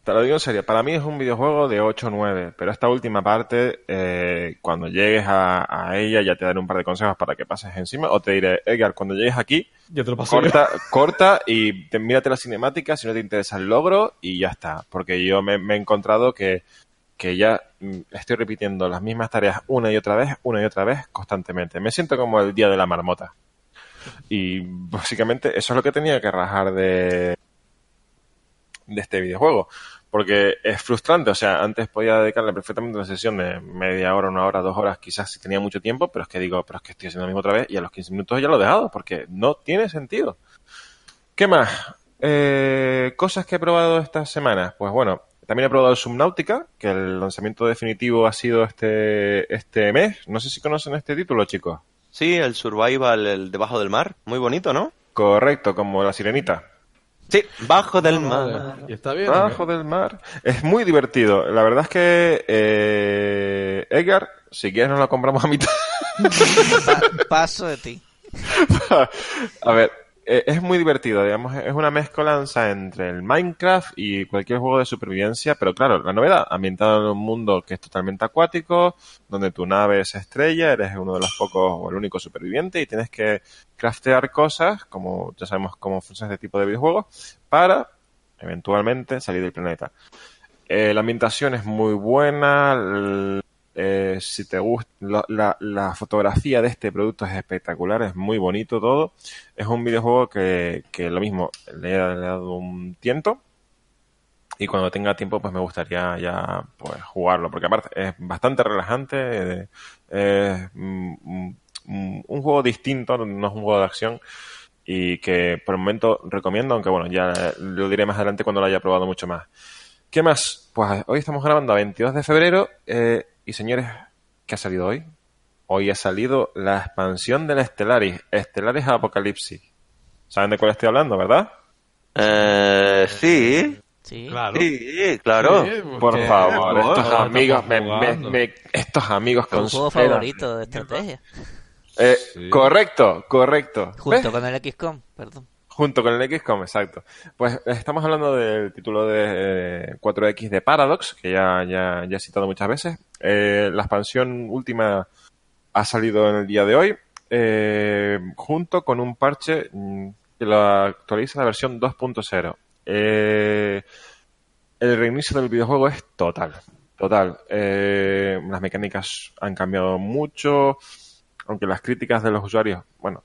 te lo digo en serio. Para mí es un videojuego de 8 o 9, pero esta última parte, eh, cuando llegues a, a ella, ya te daré un par de consejos para que pases encima, o te diré, Edgar, cuando llegues aquí, Ya te lo paso yo. corta, corta y te, mírate la cinemática si no te interesa el logro y ya está. Porque yo me, me he encontrado que, que ya mm, estoy repitiendo las mismas tareas una y otra vez, una y otra vez, constantemente. Me siento como el día de la marmota. Y básicamente eso es lo que tenía que rajar de, de este videojuego. Porque es frustrante. O sea, antes podía dedicarle perfectamente una sesión de media hora, una hora, dos horas, quizás si tenía mucho tiempo, pero es que digo, pero es que estoy haciendo lo mismo otra vez y a los 15 minutos ya lo he dejado, porque no tiene sentido. ¿Qué más? Eh, cosas que he probado esta semana. Pues bueno, también he probado el Subnautica, que el lanzamiento definitivo ha sido este, este mes. No sé si conocen este título, chicos. Sí, el survival, el debajo del mar. Muy bonito, ¿no? Correcto, como la sirenita. Sí, bajo del mar. ¿Y está bien? Bajo del mar. Es muy divertido. La verdad es que, eh, Edgar, si quieres nos lo compramos a mitad. Pa- paso de ti. a ver, es muy divertido, digamos, es una mezcolanza entre el Minecraft y cualquier juego de supervivencia, pero claro, la novedad, ambientado en un mundo que es totalmente acuático, donde tu nave es estrella, eres uno de los pocos o el único superviviente y tienes que craftear cosas, como ya sabemos cómo funciona este tipo de videojuegos, para eventualmente salir del planeta. Eh, la ambientación es muy buena, l- eh, si te gusta, la, fotografía de este producto es espectacular, es muy bonito todo. Es un videojuego que, que lo mismo, le he, dado un tiento y cuando tenga tiempo pues me gustaría ya pues jugarlo, porque aparte es bastante relajante, eh, es mm, mm, un juego distinto, no es un juego de acción y que por el momento recomiendo, aunque bueno, ya lo diré más adelante cuando lo haya probado mucho más. ¿Qué más? Pues hoy estamos grabando a 22 de febrero eh, y señores, ¿qué ha salido hoy? Hoy ha salido la expansión del Stellaris, Stellaris Apocalipsis. ¿Saben de cuál estoy hablando, verdad? Eh, sí. Sí. Claro. Sí, claro. Sí, Por favor, estos amigos, me, me- me- estos amigos con juego su pena. favorito de estrategia. Eh, Sí. Correcto, correcto. Junto ¿Ves? con el XCOM, perdón. Junto con el XCOM, exacto. Pues eh, estamos hablando del título de eh, 4X de Paradox, que ya, ya, ya he citado muchas veces. Eh, la expansión última ha salido en el día de hoy, eh, junto con un parche mm, que lo actualiza la versión 2.0. Eh, el reinicio del videojuego es total, total. Eh, las mecánicas han cambiado mucho, aunque las críticas de los usuarios, bueno,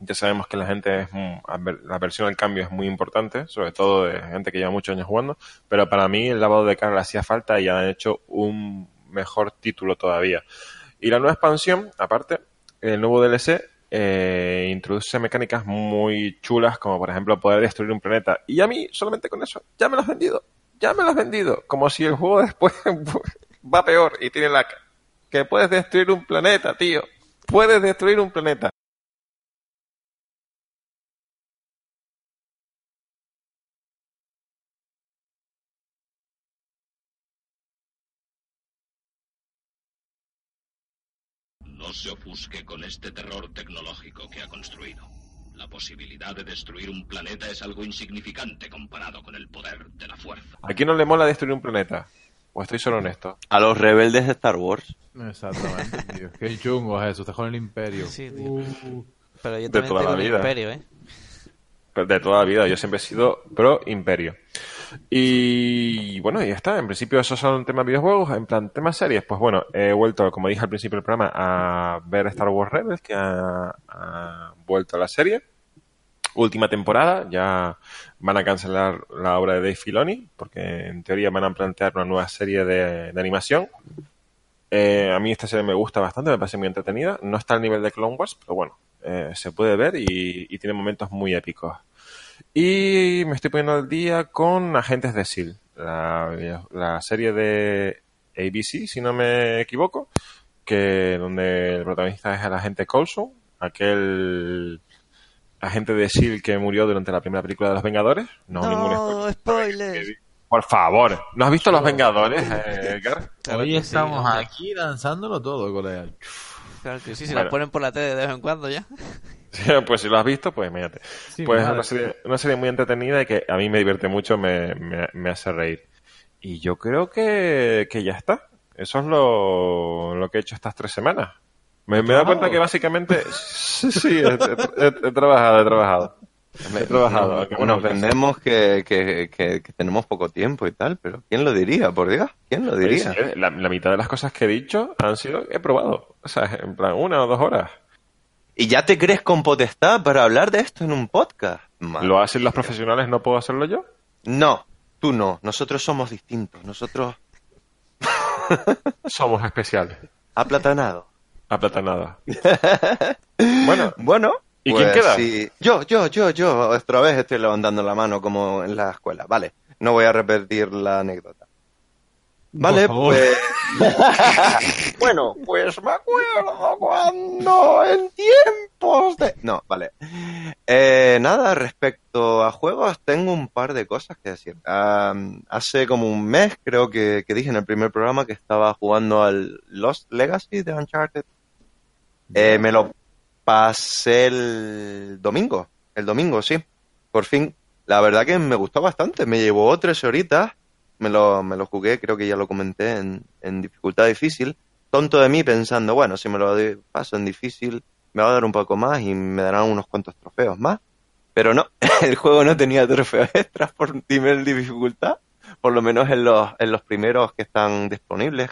ya sabemos que la gente es aver- la versión al cambio es muy importante, sobre todo de gente que lleva muchos años jugando, pero para mí el lavado de cara le hacía falta y han hecho un mejor título todavía. Y la nueva expansión, aparte, el nuevo DLC eh, introduce mecánicas muy chulas, como por ejemplo poder destruir un planeta. Y a mí, solamente con eso, ya me lo has vendido. Ya me lo has vendido. Como si el juego después va peor y tiene la... Que puedes destruir un planeta, tío. Puedes destruir un planeta. Se ofusque con este terror tecnológico que ha construido. La posibilidad de destruir un planeta es algo insignificante comparado con el poder de la fuerza. ¿A quién no le mola destruir un planeta? O estoy solo honesto. A los rebeldes de Star Wars. Exactamente, tío. Qué chungo es eso, está con el imperio. Sí, tío. Uh, Pero yo De también toda tengo la vida. imperio, ¿eh? De toda la vida. Yo siempre he sido pro imperio. Y bueno, ya está. En principio esos son temas videojuegos. En plan, temas series. Pues bueno, he vuelto, como dije al principio del programa, a ver Star Wars Rebels, que ha, vuelto a la serie. Última temporada. Ya van a cancelar la obra de Dave Filoni, porque en teoría van a plantear una nueva serie de, animación. Eh, a mí esta serie me gusta bastante, me parece muy entretenida. No está al nivel de Clone Wars, pero bueno, eh, se puede ver y tiene momentos muy épicos. Y me estoy poniendo al día con Agentes de S.H.I.E.L.D., la, la serie de ABC, si no me equivoco, que donde el protagonista es el agente Coulson, aquel agente de S.H.I.E.L.D. que murió durante la primera película de Los Vengadores. No, ningún spoiler. spoilers. Por favor, ¿no has visto Los Vengadores, eh, Edgar? Hoy sí, estamos aquí lanzándolo todo, colega. Claro que sí, si Bueno. la ponen por la tele de vez en cuando ya. pues si lo has visto, pues. Sí, pues es una serie, una serie muy entretenida y que a mí me divierte mucho, me, me, me hace reír. Y yo creo que, que ya está. Eso es lo, lo que he hecho estas tres semanas. Me, me he dado cuenta que básicamente... Sí, sí, he, he- he- he trabajado, he trabajado. He trabajado. bueno, Nos vendemos que, que, que- que tenemos poco tiempo y tal, pero ¿quién lo diría, por Dios? ¿Quién lo diría? Sí, la, la mitad de las cosas que he dicho han sido... He probado. O sea, en plan, una o dos horas. ¿Y ya te crees con potestad para hablar de esto en un podcast? Madre Lo hacen los profesionales, ¿no puedo hacerlo yo? No, Tú no, nosotros somos distintos. Nosotros Somos especiales. aplatanado. Aplatanada. bueno, Bueno. ¿Y pues quién queda? sí. Yo, yo, yo, yo. Otra vez estoy levantando la mano como en la escuela. Vale, no voy a repetir la anécdota. Vale, pues... bueno, pues me acuerdo cuando en tiempos de... No, vale. Eh, nada, respecto a juegos, tengo un par de cosas que decir. Hace como un mes creo que, que dije en el primer programa que estaba jugando al Lost Legacy de Uncharted. Eh, me lo pasé el domingo, el domingo, sí. Por fin, la verdad que me gustó bastante. Me llevó tres horitas. Me lo, me lo jugué, creo que ya lo comenté, en, en dificultad difícil. Tonto de mí pensando, bueno, si me lo paso en difícil, me va a dar un poco más y me darán unos cuantos trofeos más. Pero no, el juego no tenía trofeos extras por nivel de dificultad, por lo menos en los, en los primeros que están disponibles.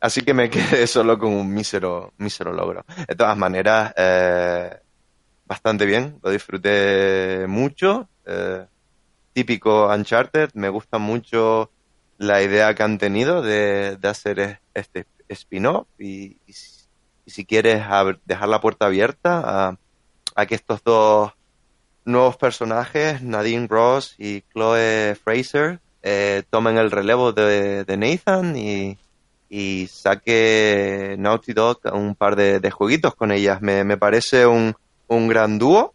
Así que me quedé solo con un mísero, mísero logro. De todas maneras, eh, bastante bien, lo disfruté mucho. eh, típico Uncharted, me gusta mucho la idea que han tenido de, de hacer es- este spin-off y, y si- y si quieres dejar la puerta abierta a, a que estos dos nuevos personajes, Nadine Ross y Chloe Fraser, eh, tomen el relevo de, de Nathan y, y saque Naughty Dog un par de, de jueguitos con ellas. Me, me parece un, un gran dúo.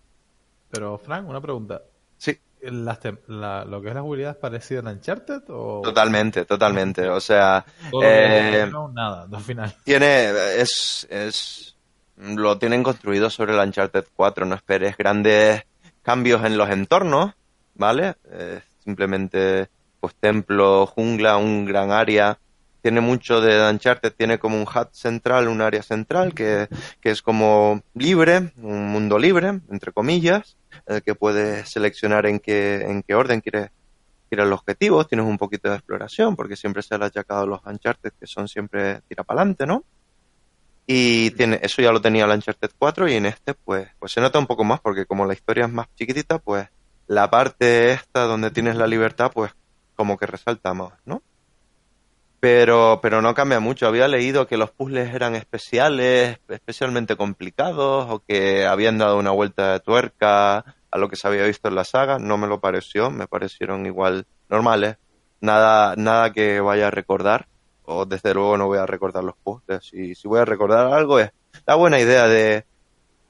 Pero, Frank, una pregunta. Sí. Las la- ¿Lo que es la jugabilidad es parecida a Uncharted o...? Totalmente, totalmente. O sea, eh, no, nada, al final. tiene, es, es, lo tienen construido sobre el Uncharted 4. No esperes grandes cambios en los entornos, ¿vale? Eh, simplemente, pues, templo, jungla, un gran área. Tiene mucho de Uncharted, tiene como un hub central, un área central que, que es como libre, un mundo libre, entre comillas, el que puedes seleccionar en qué, en qué orden quieres ir al objetivo, tienes un poquito de exploración, porque siempre se le ha achacado a los Uncharted que son siempre tira para adelante, ¿no? Y tiene, eso ya lo tenía el Uncharted 4 y en este pues, pues se nota un poco más porque como la historia es más chiquitita, pues la parte esta donde tienes la libertad pues como que resalta más, ¿no? Pero, pero no cambia mucho. Había leído que los puzzles eran especiales, especialmente complicados, o que habían dado una vuelta de tuerca a lo que se había visto en la saga. No me lo pareció, me parecieron igual normales. Nada, nada que vaya a recordar, o desde luego no voy a recordar los puzzles. Si, si voy a recordar algo es la buena idea de,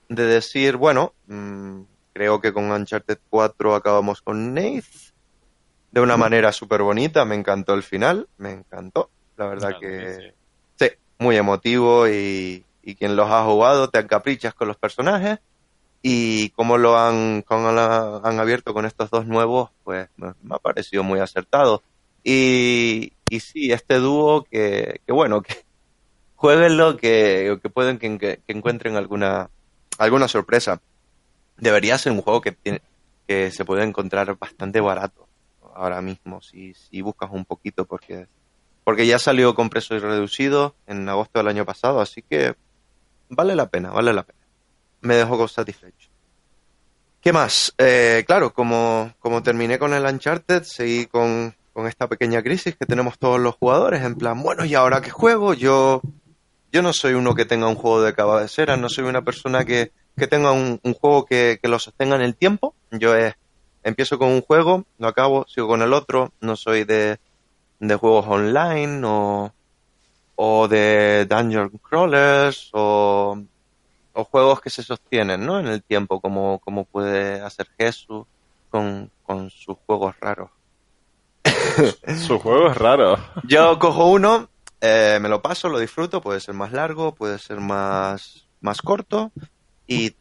de decir, bueno, mm, creo que con Uncharted 4 acabamos con Nate de una manera súper bonita. Me encantó el final, me encantó. La verdad Claro que sí, muy emotivo y, y quien los ha jugado te encaprichas con los personajes. Y como lo han, cómo han abierto con estos dos nuevos, pues me, me ha parecido muy acertado. Y, y sí, este dúo que, que bueno, que jueguenlo, que, que pueden que, que encuentren alguna, alguna sorpresa. Debería ser un juego que, tiene, que se puede encontrar bastante barato ahora mismo, si, si buscas un poquito, porque, porque ya salió con precio reducido en agosto del año pasado, así que vale la pena, vale la pena. Me dejó satisfecho. ¿Qué más? Eh, claro, como, como terminé con el Uncharted, seguí con, con esta pequeña crisis que tenemos todos los jugadores, en plan, bueno, ¿y ahora qué juego? Yo, yo no soy uno que tenga un juego de cabecera, no soy una persona que, que tenga un, un juego que, que lo sostenga en el tiempo. Yo es, empiezo con un juego, lo acabo, sigo con el otro, no soy de, de juegos online o, o de dungeon crawlers o, o juegos que se sostienen ¿no? en el tiempo, como, como puede hacer Jesús con, con sus juegos raros. Su juego es raro. Yo cojo uno, eh, me lo paso, lo disfruto, puede ser más largo, puede ser más, más corto y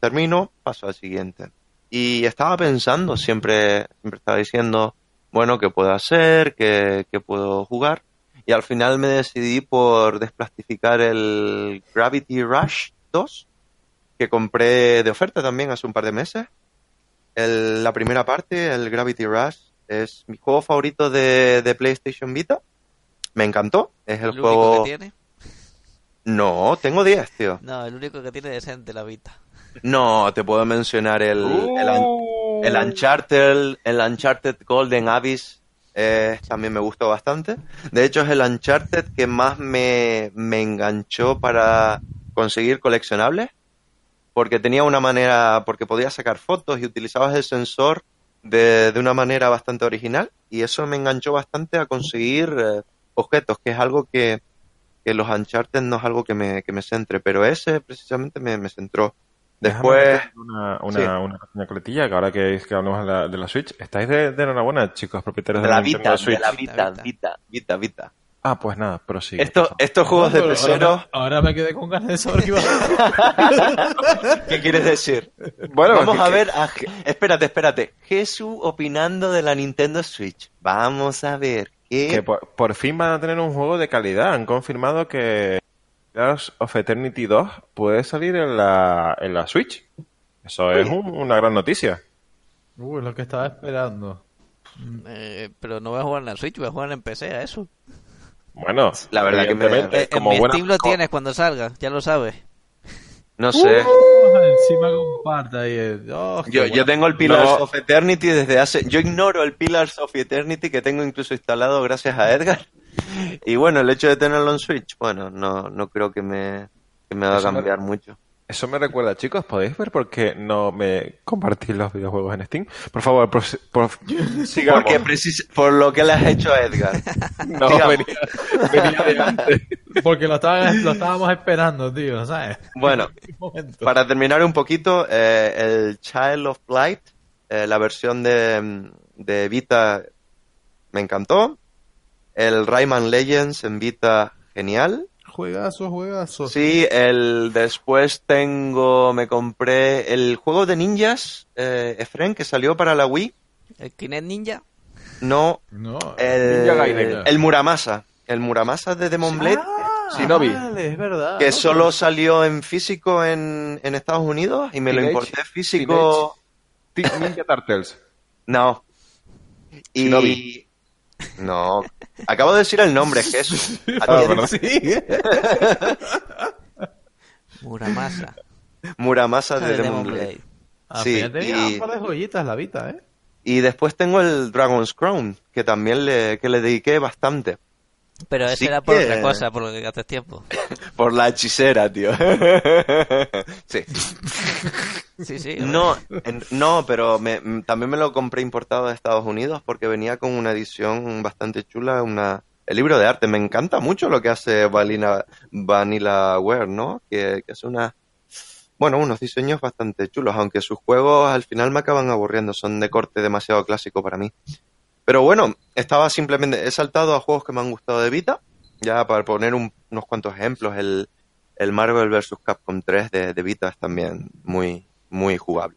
termino, paso al siguiente. Y estaba pensando, siempre, siempre estaba diciendo, bueno, ¿qué puedo hacer? ¿Qué, qué puedo jugar? Y al final me decidí por desplastificar el Gravity Rush 2, que compré de oferta también hace un par de meses. El- la primera parte, el Gravity Rush, es mi juego favorito de, de PlayStation Vita. Me encantó. Es el, ¿El único juego. que tiene? No, tengo 10, tío. No, el único que tiene decente la Vita. No, te puedo mencionar el, el, un- el Uncharted, el Uncharted Golden Abyss eh, también me gustó bastante. De hecho, es el Uncharted que más me, me enganchó para conseguir coleccionables. Porque tenía una manera, porque podías sacar fotos y utilizabas el sensor de, de una manera bastante original. Y eso me enganchó bastante a conseguir eh, objetos, que es algo que, que los Uncharted no es algo que me, que me centre. Pero ese precisamente me, me centró. Después, una, una, sí. una pequeña coletilla, que ahora que, que hablamos de la, de la Switch, ¿estáis de, de enhorabuena, chicos, propietarios de de, la Nintendo Vita, de Switch? la Vita, Vita, Vita, Vita. Ah, pues nada, prosigue. Esto, estos juegos de Pero pecero, ahora, ahora me quedé con ganas de saber qué iba a ¿qué quieres decir? Bueno, Vamos que- a ver, a espérate, espérate. Jesús opinando de la Nintendo Switch. Vamos a ver. ¿qué? que por, por fin van a tener un juego de calidad. Han confirmado que Pillars of Eternity 2 puede salir en la, en la Switch. Eso es un- una gran noticia. Uy, lo que estaba esperando. Eh, pero no voy a jugar en la Switch, voy a jugar en PC a eso. Bueno, La verdad que me- Eh, en como mi buena- Steam lo tienes cuando salga, ya lo sabes. No sé. Oh, encima comparte ahí. el- oh, Yo, tengo el Pillars No. of Eternity desde hace... Yo ignoro el Pillars of Eternity que tengo incluso instalado gracias a Edgar. Y bueno, el hecho de tenerlo en Switch, bueno, no, no creo que me, que me Eso me- cambiar mucho. Eso me recuerda, chicos, ¿podéis ver por qué no me compartís los videojuegos en Steam? Por favor, por- sigamos. Porque precis- por lo que le has hecho a Edgar. no, venía, venía de antes. Porque lo, estaba- lo estábamos esperando, tío, ¿sabes? Bueno. Para terminar un poquito, eh, el Child of Light, eh, la versión de, de Vita me encantó. El Rayman Legends en Vita, genial. Juegazo, juegazo. Sí, el después tengo, me compré el juego de ninjas, eh, Efren, que salió para la Wii. ¿El Kinect Ninja? No, No. el, Ninja Gaiden. el Muramasa. El Muramasa de Demon Blade, Shinobi. Vale, es verdad. que ¿no? solo salió en físico en, en Estados Unidos y me lo importé físico. Ninja Turtles. No. Y... Shinobi. No. Acabo de decir el nombre, Jesús. Ah. Muramasa. Muramasa de de Demon Blade. Blade. Ah, Sí, y- ah, un par de joyitas la Vita, ¿eh? Y después tengo el Dragon's Crown, que también le, que le dediqué bastante. Pero eso Sí era por que- otra cosa, por lo que gastas tiempo. Por la hechicera, tío. sí. Sí, sí. No, en- no, pero me- m- también me lo compré importado de Estados Unidos porque venía con una edición bastante chula, una el libro de arte. Me encanta mucho lo que hace Vanilla, Vanilla Ware, ¿no? Que, que hace una, bueno, unos diseños bastante chulos, aunque sus juegos al final me acaban aburriendo, son de corte demasiado clásico para mí. Pero bueno, estaba simplemente, he saltado a juegos que me han gustado de Vita, ya para poner un- unos cuantos ejemplos, el, el Marvel vs. Capcom 3 de, de Vita es también muy, muy jugable.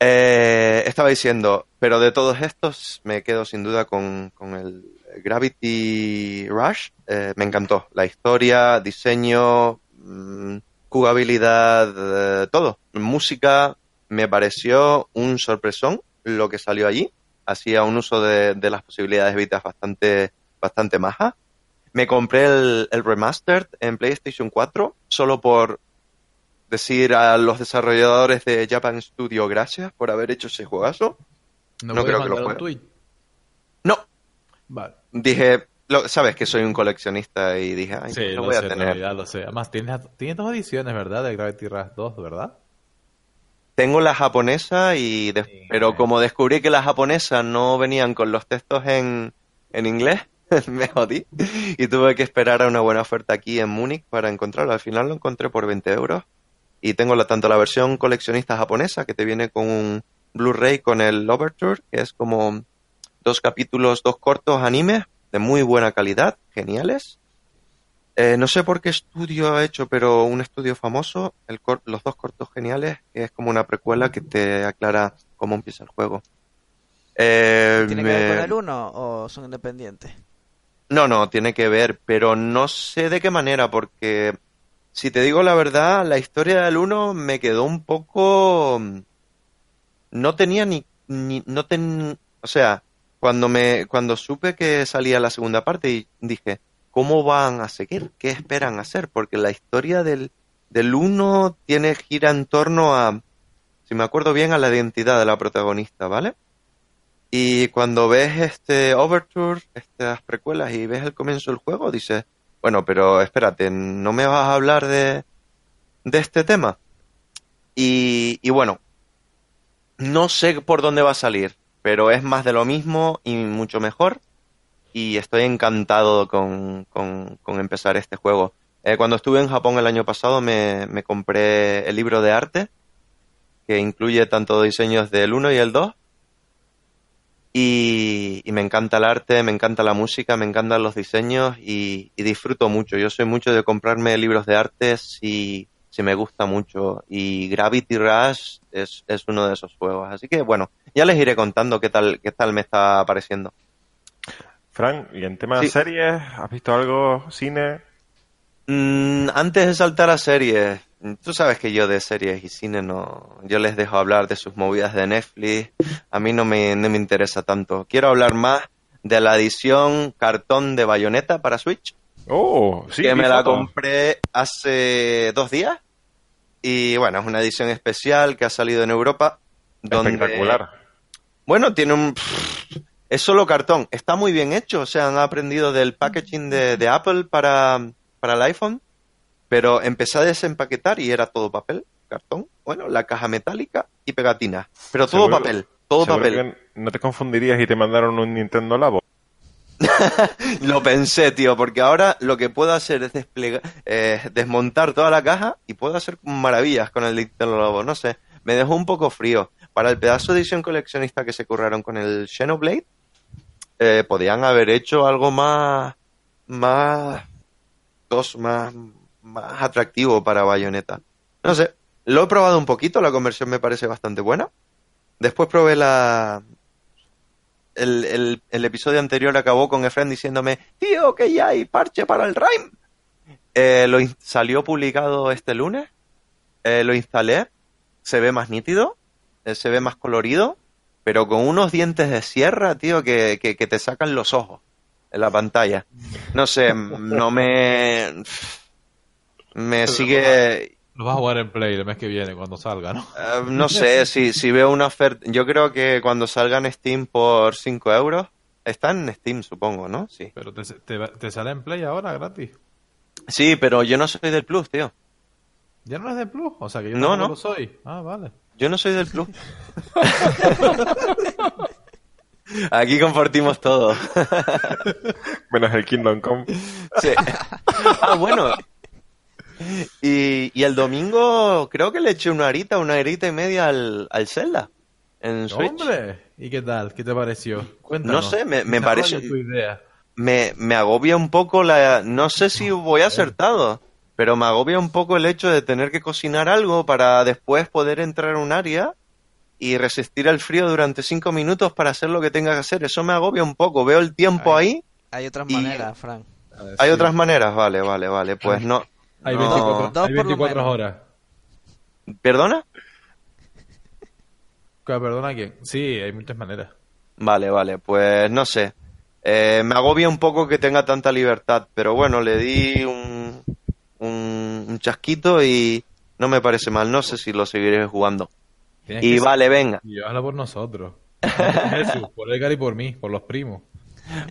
Eh, estaba diciendo, pero de todos estos me quedo sin duda con, con el Gravity Rush. Eh, me encantó. La historia, diseño, mm, jugabilidad, eh, todo. Música, me pareció un sorpresón lo que salió allí. Hacía un uso de, de las posibilidades Vita bastante, bastante maja. Me compré el, el Remastered en PlayStation 4 solo por decir a los desarrolladores de Japan Studio gracias por haber hecho ese juegazo. No, No creo que lo juegue. tweet. No, Vale. dije, lo- sabes que soy un coleccionista y dije, ay, Sí, lo lo, voy sé, a en tener. realidad lo sé. Además, tienes, tienes dos ediciones, ¿verdad? De Gravity Rush 2, ¿verdad? Tengo la japonesa y de- Sí, pero como descubrí que las japonesas no venían con los textos en, en inglés, me jodí y tuve que esperar a una buena oferta aquí en Múnich para encontrarlo. Al final lo encontré por 20 euros y tengo la, tanto la versión coleccionista japonesa que te viene con un Blu-ray con el Overture, que es como dos capítulos, dos cortos animes de muy buena calidad, geniales. Eh, no sé por qué estudio ha hecho, pero un estudio famoso, el cor- los dos cortos geniales, que es como una precuela que te aclara cómo empieza el juego. Eh, ¿Tiene que ver con el 1 o son independientes? No, no, tiene que ver, pero no sé de qué manera, porque si te digo la verdad, la historia del 1 me quedó un poco... No tenía ni... ni no ten... O sea, cuando me cuando supe que salía la segunda parte y dije, ¿cómo van a seguir? ¿Qué esperan hacer? Porque la historia del, del 1 tiene gira en torno a, si me acuerdo bien, a la identidad de la protagonista, ¿vale? Y cuando ves este Overture, estas precuelas, y ves el comienzo del juego, dices, bueno, pero espérate, ¿no me vas a hablar de, de este tema? Y, y bueno, no sé por dónde va a salir, pero es más de lo mismo y mucho mejor. Y estoy encantado con, con- empezar este juego. Eh, cuando estuve en Japón el año pasado me, me compré el libro de arte, que incluye tanto diseños del 1 y el 2. Y, y me encanta el arte, me encanta la música, me encantan los diseños y, y disfruto mucho. Yo soy mucho de comprarme libros de arte si, si me gusta mucho. Y Gravity Rush es, es uno de esos juegos. Así que bueno, ya les iré contando qué tal, qué tal me está pareciendo. Fran, y en tema Sí. de series, ¿has visto algo? ¿Cine? Mm, antes de saltar a series, tú sabes que yo de series y cine no, yo les dejo hablar de sus movidas de Netflix, a mí no me, no me interesa tanto. Quiero hablar más de la edición cartón de Bayonetta para Switch, Oh, sí, que me la compré hace dos días. Y bueno, es una edición especial que ha salido en Europa. Donde, Espectacular. bueno, tiene un... Es solo cartón. Está muy bien hecho. O sea, han aprendido del packaging de, de Apple para, para el iPhone. Pero empecé a desempaquetar y era todo papel, cartón. Bueno, la caja metálica y pegatina. Pero todo Seguro- papel. Todo papel. no te confundirías y te mandaron un Nintendo Labo. Lo pensé, tío, porque ahora lo que puedo hacer es desplegar, eh, desmontar toda la caja y puedo hacer maravillas con el Nintendo Lobo. No sé, me dejó un poco frío. Para el pedazo de edición coleccionista que se curraron con el Xenoblade, eh, podían haber hecho algo más, más, más, más atractivo para Bayonetta. No sé, lo he probado un poquito, la conversión me parece bastante buena. Después probé la, el, el, episodio anterior acabó con Efren diciéndome, tío, que ya hay parche para el Rime. Eh, lo salió publicado este lunes, eh, lo instalé, se ve más nítido, se ve más colorido, pero con unos dientes de sierra, tío, que, que, que te sacan los ojos en la pantalla. No sé, no me... Me sigue... Lo vas a jugar en Play el mes que viene, cuando salga, ¿no? Eh, no sé, si, si veo una oferta. Yo creo que cuando salga en Steam por 5 euros. Está en Steam, supongo, ¿no? Sí. Pero te, te, te sale en Play ahora gratis. Sí, pero yo no soy del Plus, tío. ¿Ya no es de Plus? O sea, que yo No, no. lo soy. Ah, vale. Yo no soy del Plus. Aquí compartimos todo. Menos el Kingdom Come. Sí. Ah, bueno. Y, y el domingo creo que le eché una horita, una horita y media al, al Zelda. En Switch. ¡Hombre! ¿Y qué tal? ¿Qué te pareció? No Cuéntanos. sé, me, parece... tu idea. me, me agobia un poco la... No sé si voy acertado, pero me agobia un poco el hecho de tener que cocinar algo para después poder entrar a un área y resistir el frío durante cinco minutos para hacer lo que tenga que hacer. Eso me agobia un poco. Veo el tiempo ahí. Hay otras Y- maneras, Frank. Hay otras maneras. Vale, vale, vale. Pues no... Hay no- 24, Dos hay por lo 24 menos. horas. ¿Perdona? ¿Que ¿Perdona a quién? Sí, hay muchas maneras. Vale, vale. Pues no sé. Eh, me agobia un poco que tenga tanta libertad, pero bueno, le di un, un, chasquito y no me parece mal. No sé si lo seguiré jugando. Tienes Y vale, venga. Y habla por nosotros. Por Jesús, por Edgar y por mí, por los primos.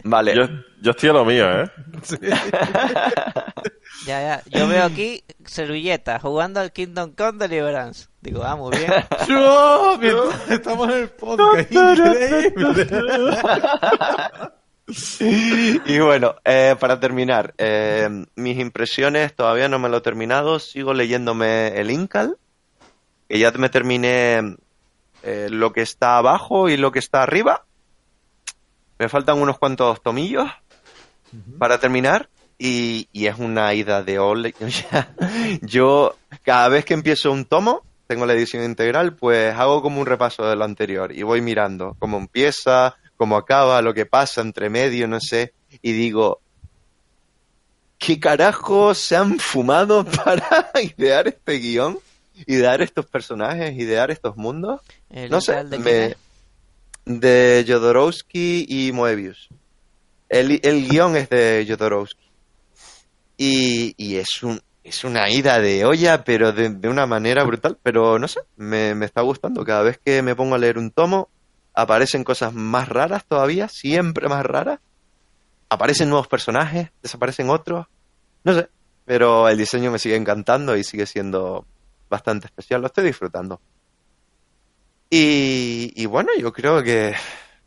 Vale. Yo, yo estoy a lo mío, ¿eh? Ya, ya. Yo veo aquí servilleta jugando al Kingdom Come Deliverance. Digo, ah, muy bien. Estamos en el podcast. Increíble. Y bueno, eh, para terminar, eh, mis impresiones todavía no me lo he terminado. Sigo leyéndome el Incal, que ya me terminé eh, lo que está abajo y lo que está arriba. Me faltan unos cuantos tomillos para terminar. Y, y es una ida de ole. Yo, cada vez que empiezo un tomo, tengo la edición integral, pues hago como un repaso de lo anterior y voy mirando cómo empieza, cómo acaba, lo que pasa entre medio, no sé. Y digo, ¿qué carajo se han fumado para idear este guion? Idear estos personajes, idear estos mundos. El No sé, de me- de Jodorowsky y Moebius. El, el guion es de Jodorowsky. Y, y es, un, es una ida de olla, pero de, de una manera brutal. Pero no sé, me, me está gustando. Cada vez que me pongo a leer un tomo, aparecen cosas más raras todavía, siempre más raras. Aparecen nuevos personajes, desaparecen otros. No sé, pero el diseño me sigue encantando y sigue siendo bastante especial. Lo estoy disfrutando. Y, y bueno, yo creo que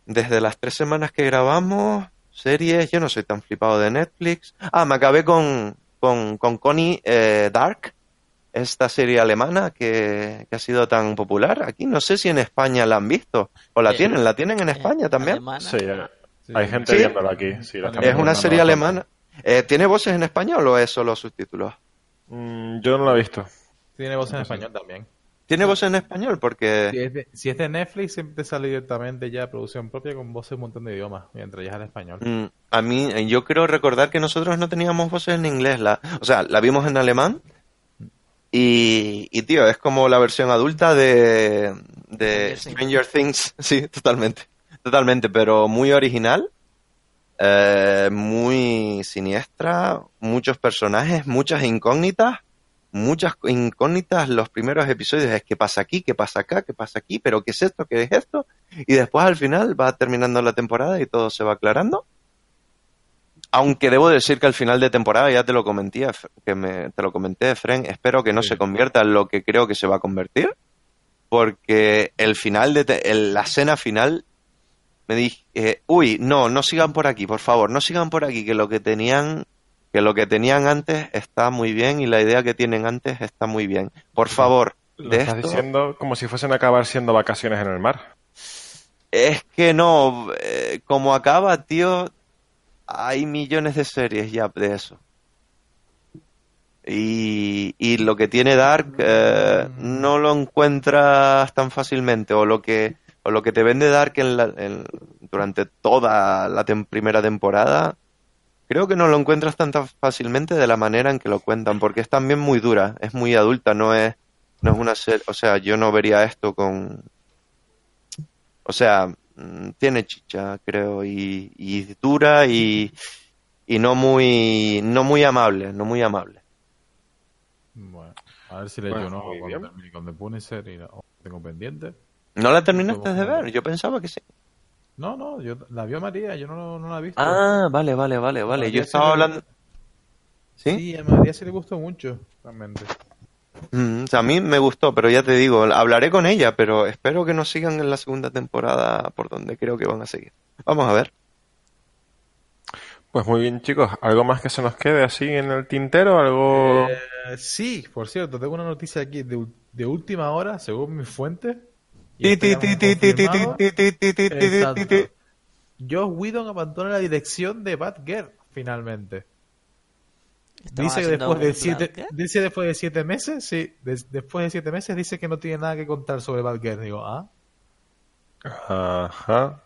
desde las tres semanas que grabamos, series, yo no soy tan flipado de Netflix. Ah, me acabé con, con, con Connie eh, Dark, esta serie alemana que, que ha sido tan popular. Aquí no sé si en España la han visto o la Eh, tienen, la tienen en España también. Alemana. Sí, eh, hay gente ¿Sí? viéndola aquí. Sí, la estamos Es una serie alemana. Eh, ¿Tiene voces en español o es solo subtítulos? Mm, yo no la he visto. Tiene voz en español también. ¿Tiene voces en español? Si Porque es, de, si es de Netflix, siempre sale directamente ya producción propia con voces en un montón de idiomas, mientras ya es el español. mm, a mí, yo creo recordar que nosotros no teníamos voces en inglés. La, o sea, la vimos en alemán. Y, y, tío, es como la versión adulta de, de Stranger Stranger Things. Sí, totalmente. Totalmente, pero muy original. eh, muy siniestra. Muchos personajes, muchas incógnitas. Muchas incógnitas. Los primeros episodios es qué pasa aquí, qué pasa acá, qué pasa aquí, pero qué es esto, qué es esto. Y después al final va terminando la temporada y todo se va aclarando. Aunque debo decir que al final de temporada ya te lo comenté, que me, te lo comenté, Fren, espero que no Sí. se convierta en lo que creo que se va a convertir, porque el final de te- el- la escena final me dije, eh, uy, no, no sigan por aquí, por favor, no sigan por aquí, que lo que tenían, que lo que tenían antes está muy bien y la idea que tienen antes está muy bien. Por favor, Lo de estás esto diciendo como si fuesen a acabar siendo vacaciones en el mar. Es que no, eh, como acaba, tío, hay millones de series ya de eso. Y, y lo que tiene Dark eh, no lo encuentras tan fácilmente, o lo que, o lo que te vende Dark en la- en- durante toda la tem- primera temporada, creo que no lo encuentras tan tan fácilmente de la manera en que lo cuentan, porque es también muy dura, es muy adulta, no es, no es una serie, o sea, yo no vería esto con, o sea, mm, tiene chicha, creo, y, y dura y, y no muy, no muy amable, no muy amable. Bueno, a ver si le Bueno, muy cuando termine con The Punisher y no, tengo pendiente. ¿No la terminaste de ver? Yo pensaba que sí. No, no, yo la vio María, yo no, no la he visto. Ah, vale, vale, vale, vale. María Yo sí estaba le- hablando... ¿Sí? Sí, a María sí le gustó mucho, realmente. Mm, o sea, a mí me gustó, pero ya te digo, hablaré con ella, pero espero que nos sigan en la segunda temporada por donde creo que van a seguir. Vamos a ver. Pues muy bien, chicos. ¿Algo más que se nos quede así en el tintero? ¿Algo...? Eh, sí, por cierto, tengo una noticia aquí de, de última hora, según mi fuente. y Ti, esto ti, ya ti, me ti, lo han ti, ti, confirmado. ti, ti, ti, ti, ti, ti, Exacto. ti. Josh Whedon abandona la dirección de Batgirl, finalmente. Dice que después de siete, dice después de siete meses, sí, des- después de siete meses dice que no tiene nada que contar sobre Batgirl. Digo, ah, Ajá.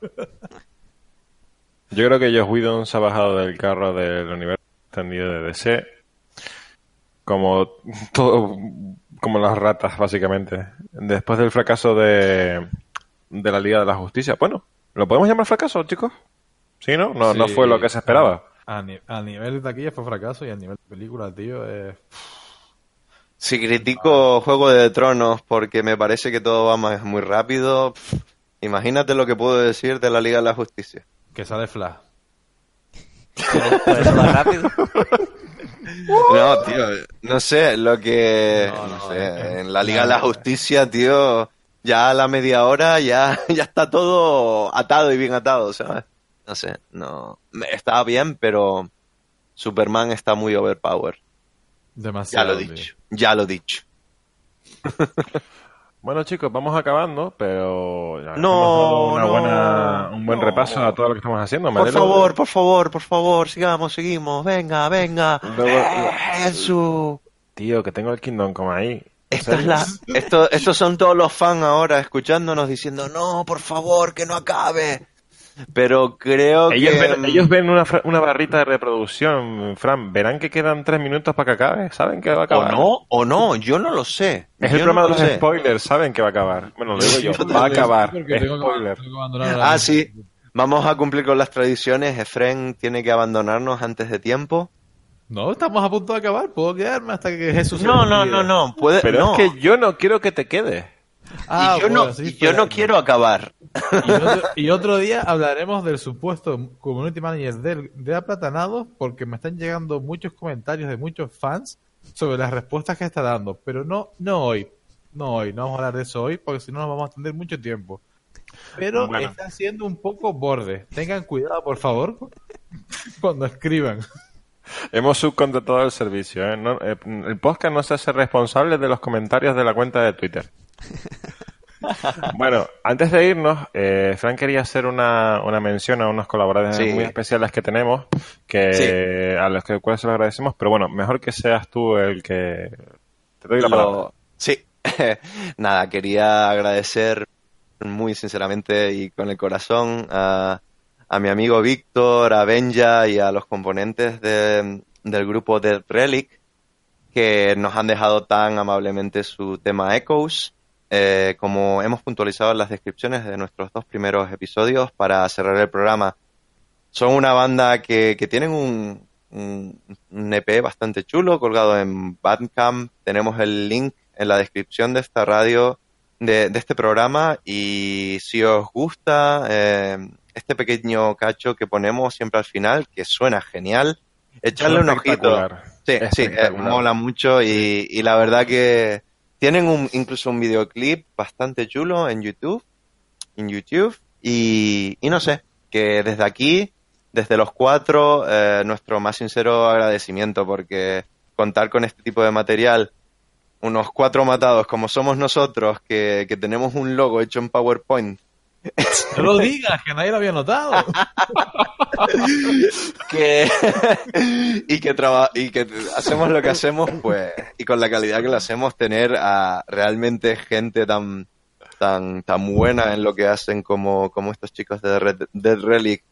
Yo creo que Josh Whedon se ha bajado del carro del universo extendido de DC. Como todo, como las ratas, básicamente. Después del fracaso de, de la Liga de la Justicia. Bueno, ¿lo podemos llamar fracaso, chicos? ¿Sí, no? No, no fue lo que se esperaba. A, ni- a nivel de taquilla fue fracaso y a nivel de película, tío, eh, Si critico Juego de Tronos porque me parece que todo va más muy rápido, pff, imagínate lo que puedo decir de la Liga de la Justicia. que sale Flash. Va rápido. No, tío, no sé, lo que... No, No, no, sé, es en la Liga de la Justicia, tío, ya a la media hora ya, ya está todo atado y bien atado, ¿sabes? No sé, no... me- Está bien, pero Superman está muy overpowered. Ya Demasiado. lo he tío. dicho, ya lo he dicho. Bueno, chicos, vamos acabando, pero ya No, una no, buena, un buen no. repaso a todo lo que estamos haciendo. Por favor, por favor, por favor, sigamos, seguimos, venga, venga. Luego- Jesús. Tío, que tengo el Kingdom Come ahí. Esta es la, esto, estos son todos los fans ahora escuchándonos diciendo, no, por favor, que no acabe. Pero creo Ellos que... ven, ellos ven una, una barrita de reproducción, Fran. Verán que quedan tres minutos para que acabe. Saben que va a O acabar. no, o no, yo no lo sé. Es Yo el programa no de lo los sé. spoilers. Saben que va a acabar. Bueno, lo digo yo. Yo Va a acabar. Spoiler. Ah, sí. Vamos a cumplir con las tradiciones. Efren tiene que abandonarnos antes de tiempo. No, estamos a punto de acabar. Puedo quedarme hasta que Jesús. se No, no, olvide. no, no. Puede, Pero no. es que yo no quiero que te quedes. Ah, y yo no, bueno, sí, y yo no quiero acabar. Y otro, y otro día hablaremos del supuesto community manager del- de Aplatanados porque me están llegando muchos comentarios de muchos fans sobre las respuestas que está dando. Pero no, no hoy. No hoy. No vamos a hablar de eso hoy porque si no nos vamos a tener mucho tiempo. Pero Bueno. está siendo un poco borde. Tengan cuidado, por favor, cuando escriban. Hemos subcontratado el servicio. ¿eh? No- eh, el podcast no se hace responsable de los comentarios de la cuenta de Twitter. bueno, antes de irnos, eh, Frank quería hacer una, una mención a unos colaboradores Sí. muy especiales que tenemos, que a los que cuales se lo agradecemos, pero bueno, mejor que seas tú el que... Te doy la Lo- palabra. Sí, nada, quería agradecer muy sinceramente y con el corazón a, a mi amigo Víctor, a Benja y a los componentes de- del grupo Dead Relic que nos han dejado tan amablemente su tema Echoes. Eh, como hemos puntualizado en las descripciones de nuestros dos primeros episodios para cerrar el programa, son una banda que, que tienen un, un, un EP bastante chulo colgado en Bandcamp. Tenemos el link en la descripción de esta radio, de, de este programa. Y si os gusta eh, este pequeño cacho que ponemos siempre al final, que suena genial, echarle un ojito. Sí, sí, eh, mola mucho y, y la verdad que tienen un, incluso un videoclip bastante chulo en YouTube, en YouTube y, no sé, que desde aquí, desde los cuatro, eh, nuestro más sincero agradecimiento porque contar con este tipo de material, unos cuatro matados como somos nosotros, que, que tenemos un logo hecho en PowerPoint No lo digas, que nadie lo había notado. y que y que hacemos lo que hacemos pues y con la calidad que lo hacemos tener a realmente gente tan tan tan buena en lo que hacen como como estos chicos de Red, Dead Relic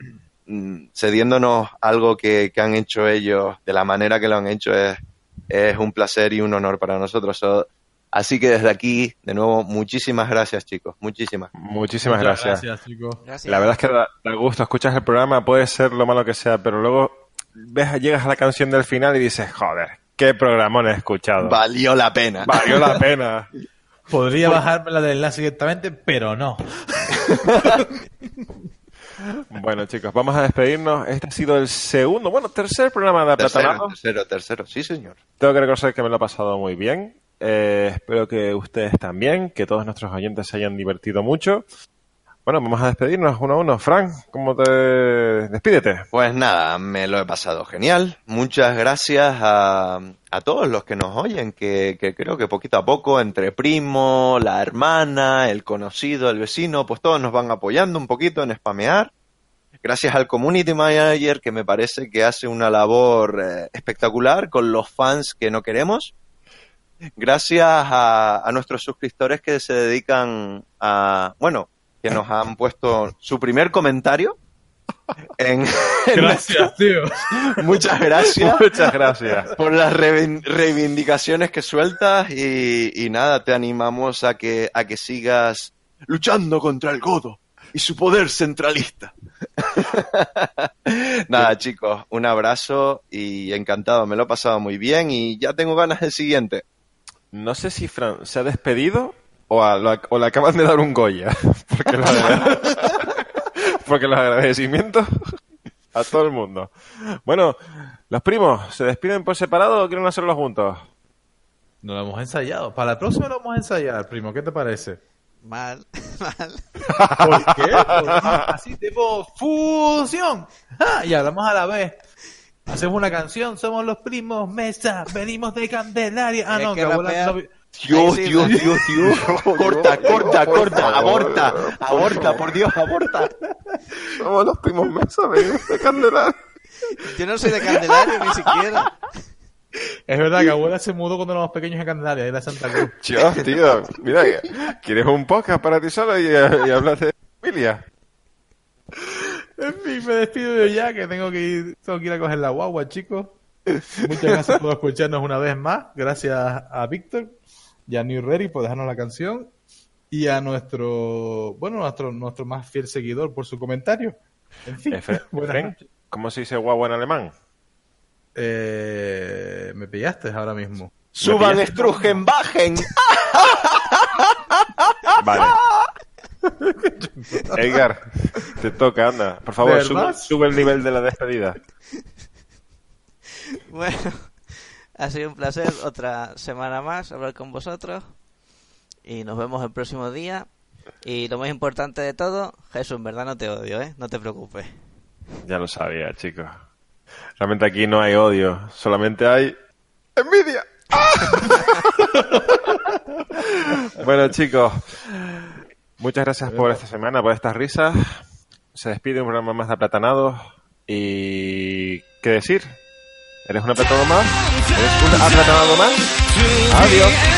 mm, cediéndonos algo que, han hecho ellos de la manera que lo han hecho es es un placer y un honor para nosotros So, así que desde aquí de nuevo muchísimas gracias chicos muchísimas Muchísimas Muchas gracias. gracias, chicos. Gracias. La verdad es que da, da gusto, escuchas el programa, puede ser lo malo que sea, pero luego ves, llegas a la canción del final y dices, joder, qué programón he escuchado. valió la pena Valió la pena. Podría bajarme la del enlace directamente, pero no. Bueno, chicos, vamos a despedirnos. Este ha sido el segundo, bueno, tercer programa de tercero Aplatanados. tercero tercero sí señor Tengo que reconocer que me lo he pasado muy bien. Eh, espero que ustedes también, que todos nuestros oyentes se hayan divertido mucho. Bueno, vamos a despedirnos uno a uno. Frank, ¿cómo te despídete? Pues nada, me lo he pasado genial. Muchas gracias a, todos los que nos oyen, que, que creo que poquito a poco, entre primo, la hermana, el conocido, el vecino, pues todos nos van apoyando un poquito en spamear. Gracias al community manager que me parece que hace una labor eh, espectacular con los fans que no queremos. Gracias a, a nuestros suscriptores que se dedican a, bueno, que nos han puesto su primer comentario en, en Gracias, tío. Muchas gracias Muchas gracias. por las reivin- reivindicaciones que sueltas y, y nada, te animamos a que, a que sigas luchando contra el godo y su poder centralista. nada, chicos, un abrazo y encantado, me lo he pasado muy bien y ya tengo ganas del siguiente. No sé si Fran se ha despedido o, a- lo- o le acaban de dar un Goya. Porque los, agra- porque los agradecimientos a todo el mundo. Bueno, los primos, ¿se despiden por separado o quieren hacerlo juntos? No lo hemos ensayado. Para la próxima lo vamos a ensayar, primo. ¿Qué te parece? Mal, mal. ¿Por qué? Porque así tipo fusión. ¡Ah! Y hablamos a la vez. Hacemos una canción, somos los primos, mesa, venimos de Candelaria. Ah, no, que vi- Dios, sí, Dios, ¿no? Dios, Dios. Corta, corta, corta, aborta, aborta, por Dios, aborta. Somos los primos mesa, venimos de Candelaria. Yo no soy de Candelario ni siquiera. Es verdad que abuela se mudó cuando éramos pequeños a Candelaria, era Santa Cruz. Dios, tío, mira, ¿quieres un podcast para ti solo y, y hablas de familia? En fin, me despido yo ya, que tengo que ir, tengo que ir a coger la guagua, chicos. Muchas gracias por escucharnos una vez más. Gracias a Víctor y a New Ready por dejarnos la canción. Y a nuestro, bueno, nuestro, nuestro más fiel seguidor por su comentario. En fin, Efe-. ¿Cómo se dice guagua en alemán? Eh, me pillaste ahora mismo. Suban, estrujen, bajen. Vale. Edgar, te toca, anda. Por favor, sube el nivel de la despedida. Bueno, ha sido un placer otra semana más hablar con vosotros. Y nos vemos el próximo día. Y lo más importante de todo, Jesús, en verdad no te odio, ¿eh? No te preocupes. Ya lo sabía, chicos. Realmente aquí no hay odio, solamente hay envidia. bueno, chicos, muchas gracias por esta semana, por estas risas. Se despide un programa más de aplatanados. Y. ¿Qué decir? ¿Eres un aplatado más? ¿Eres un aplatanado más? Adiós.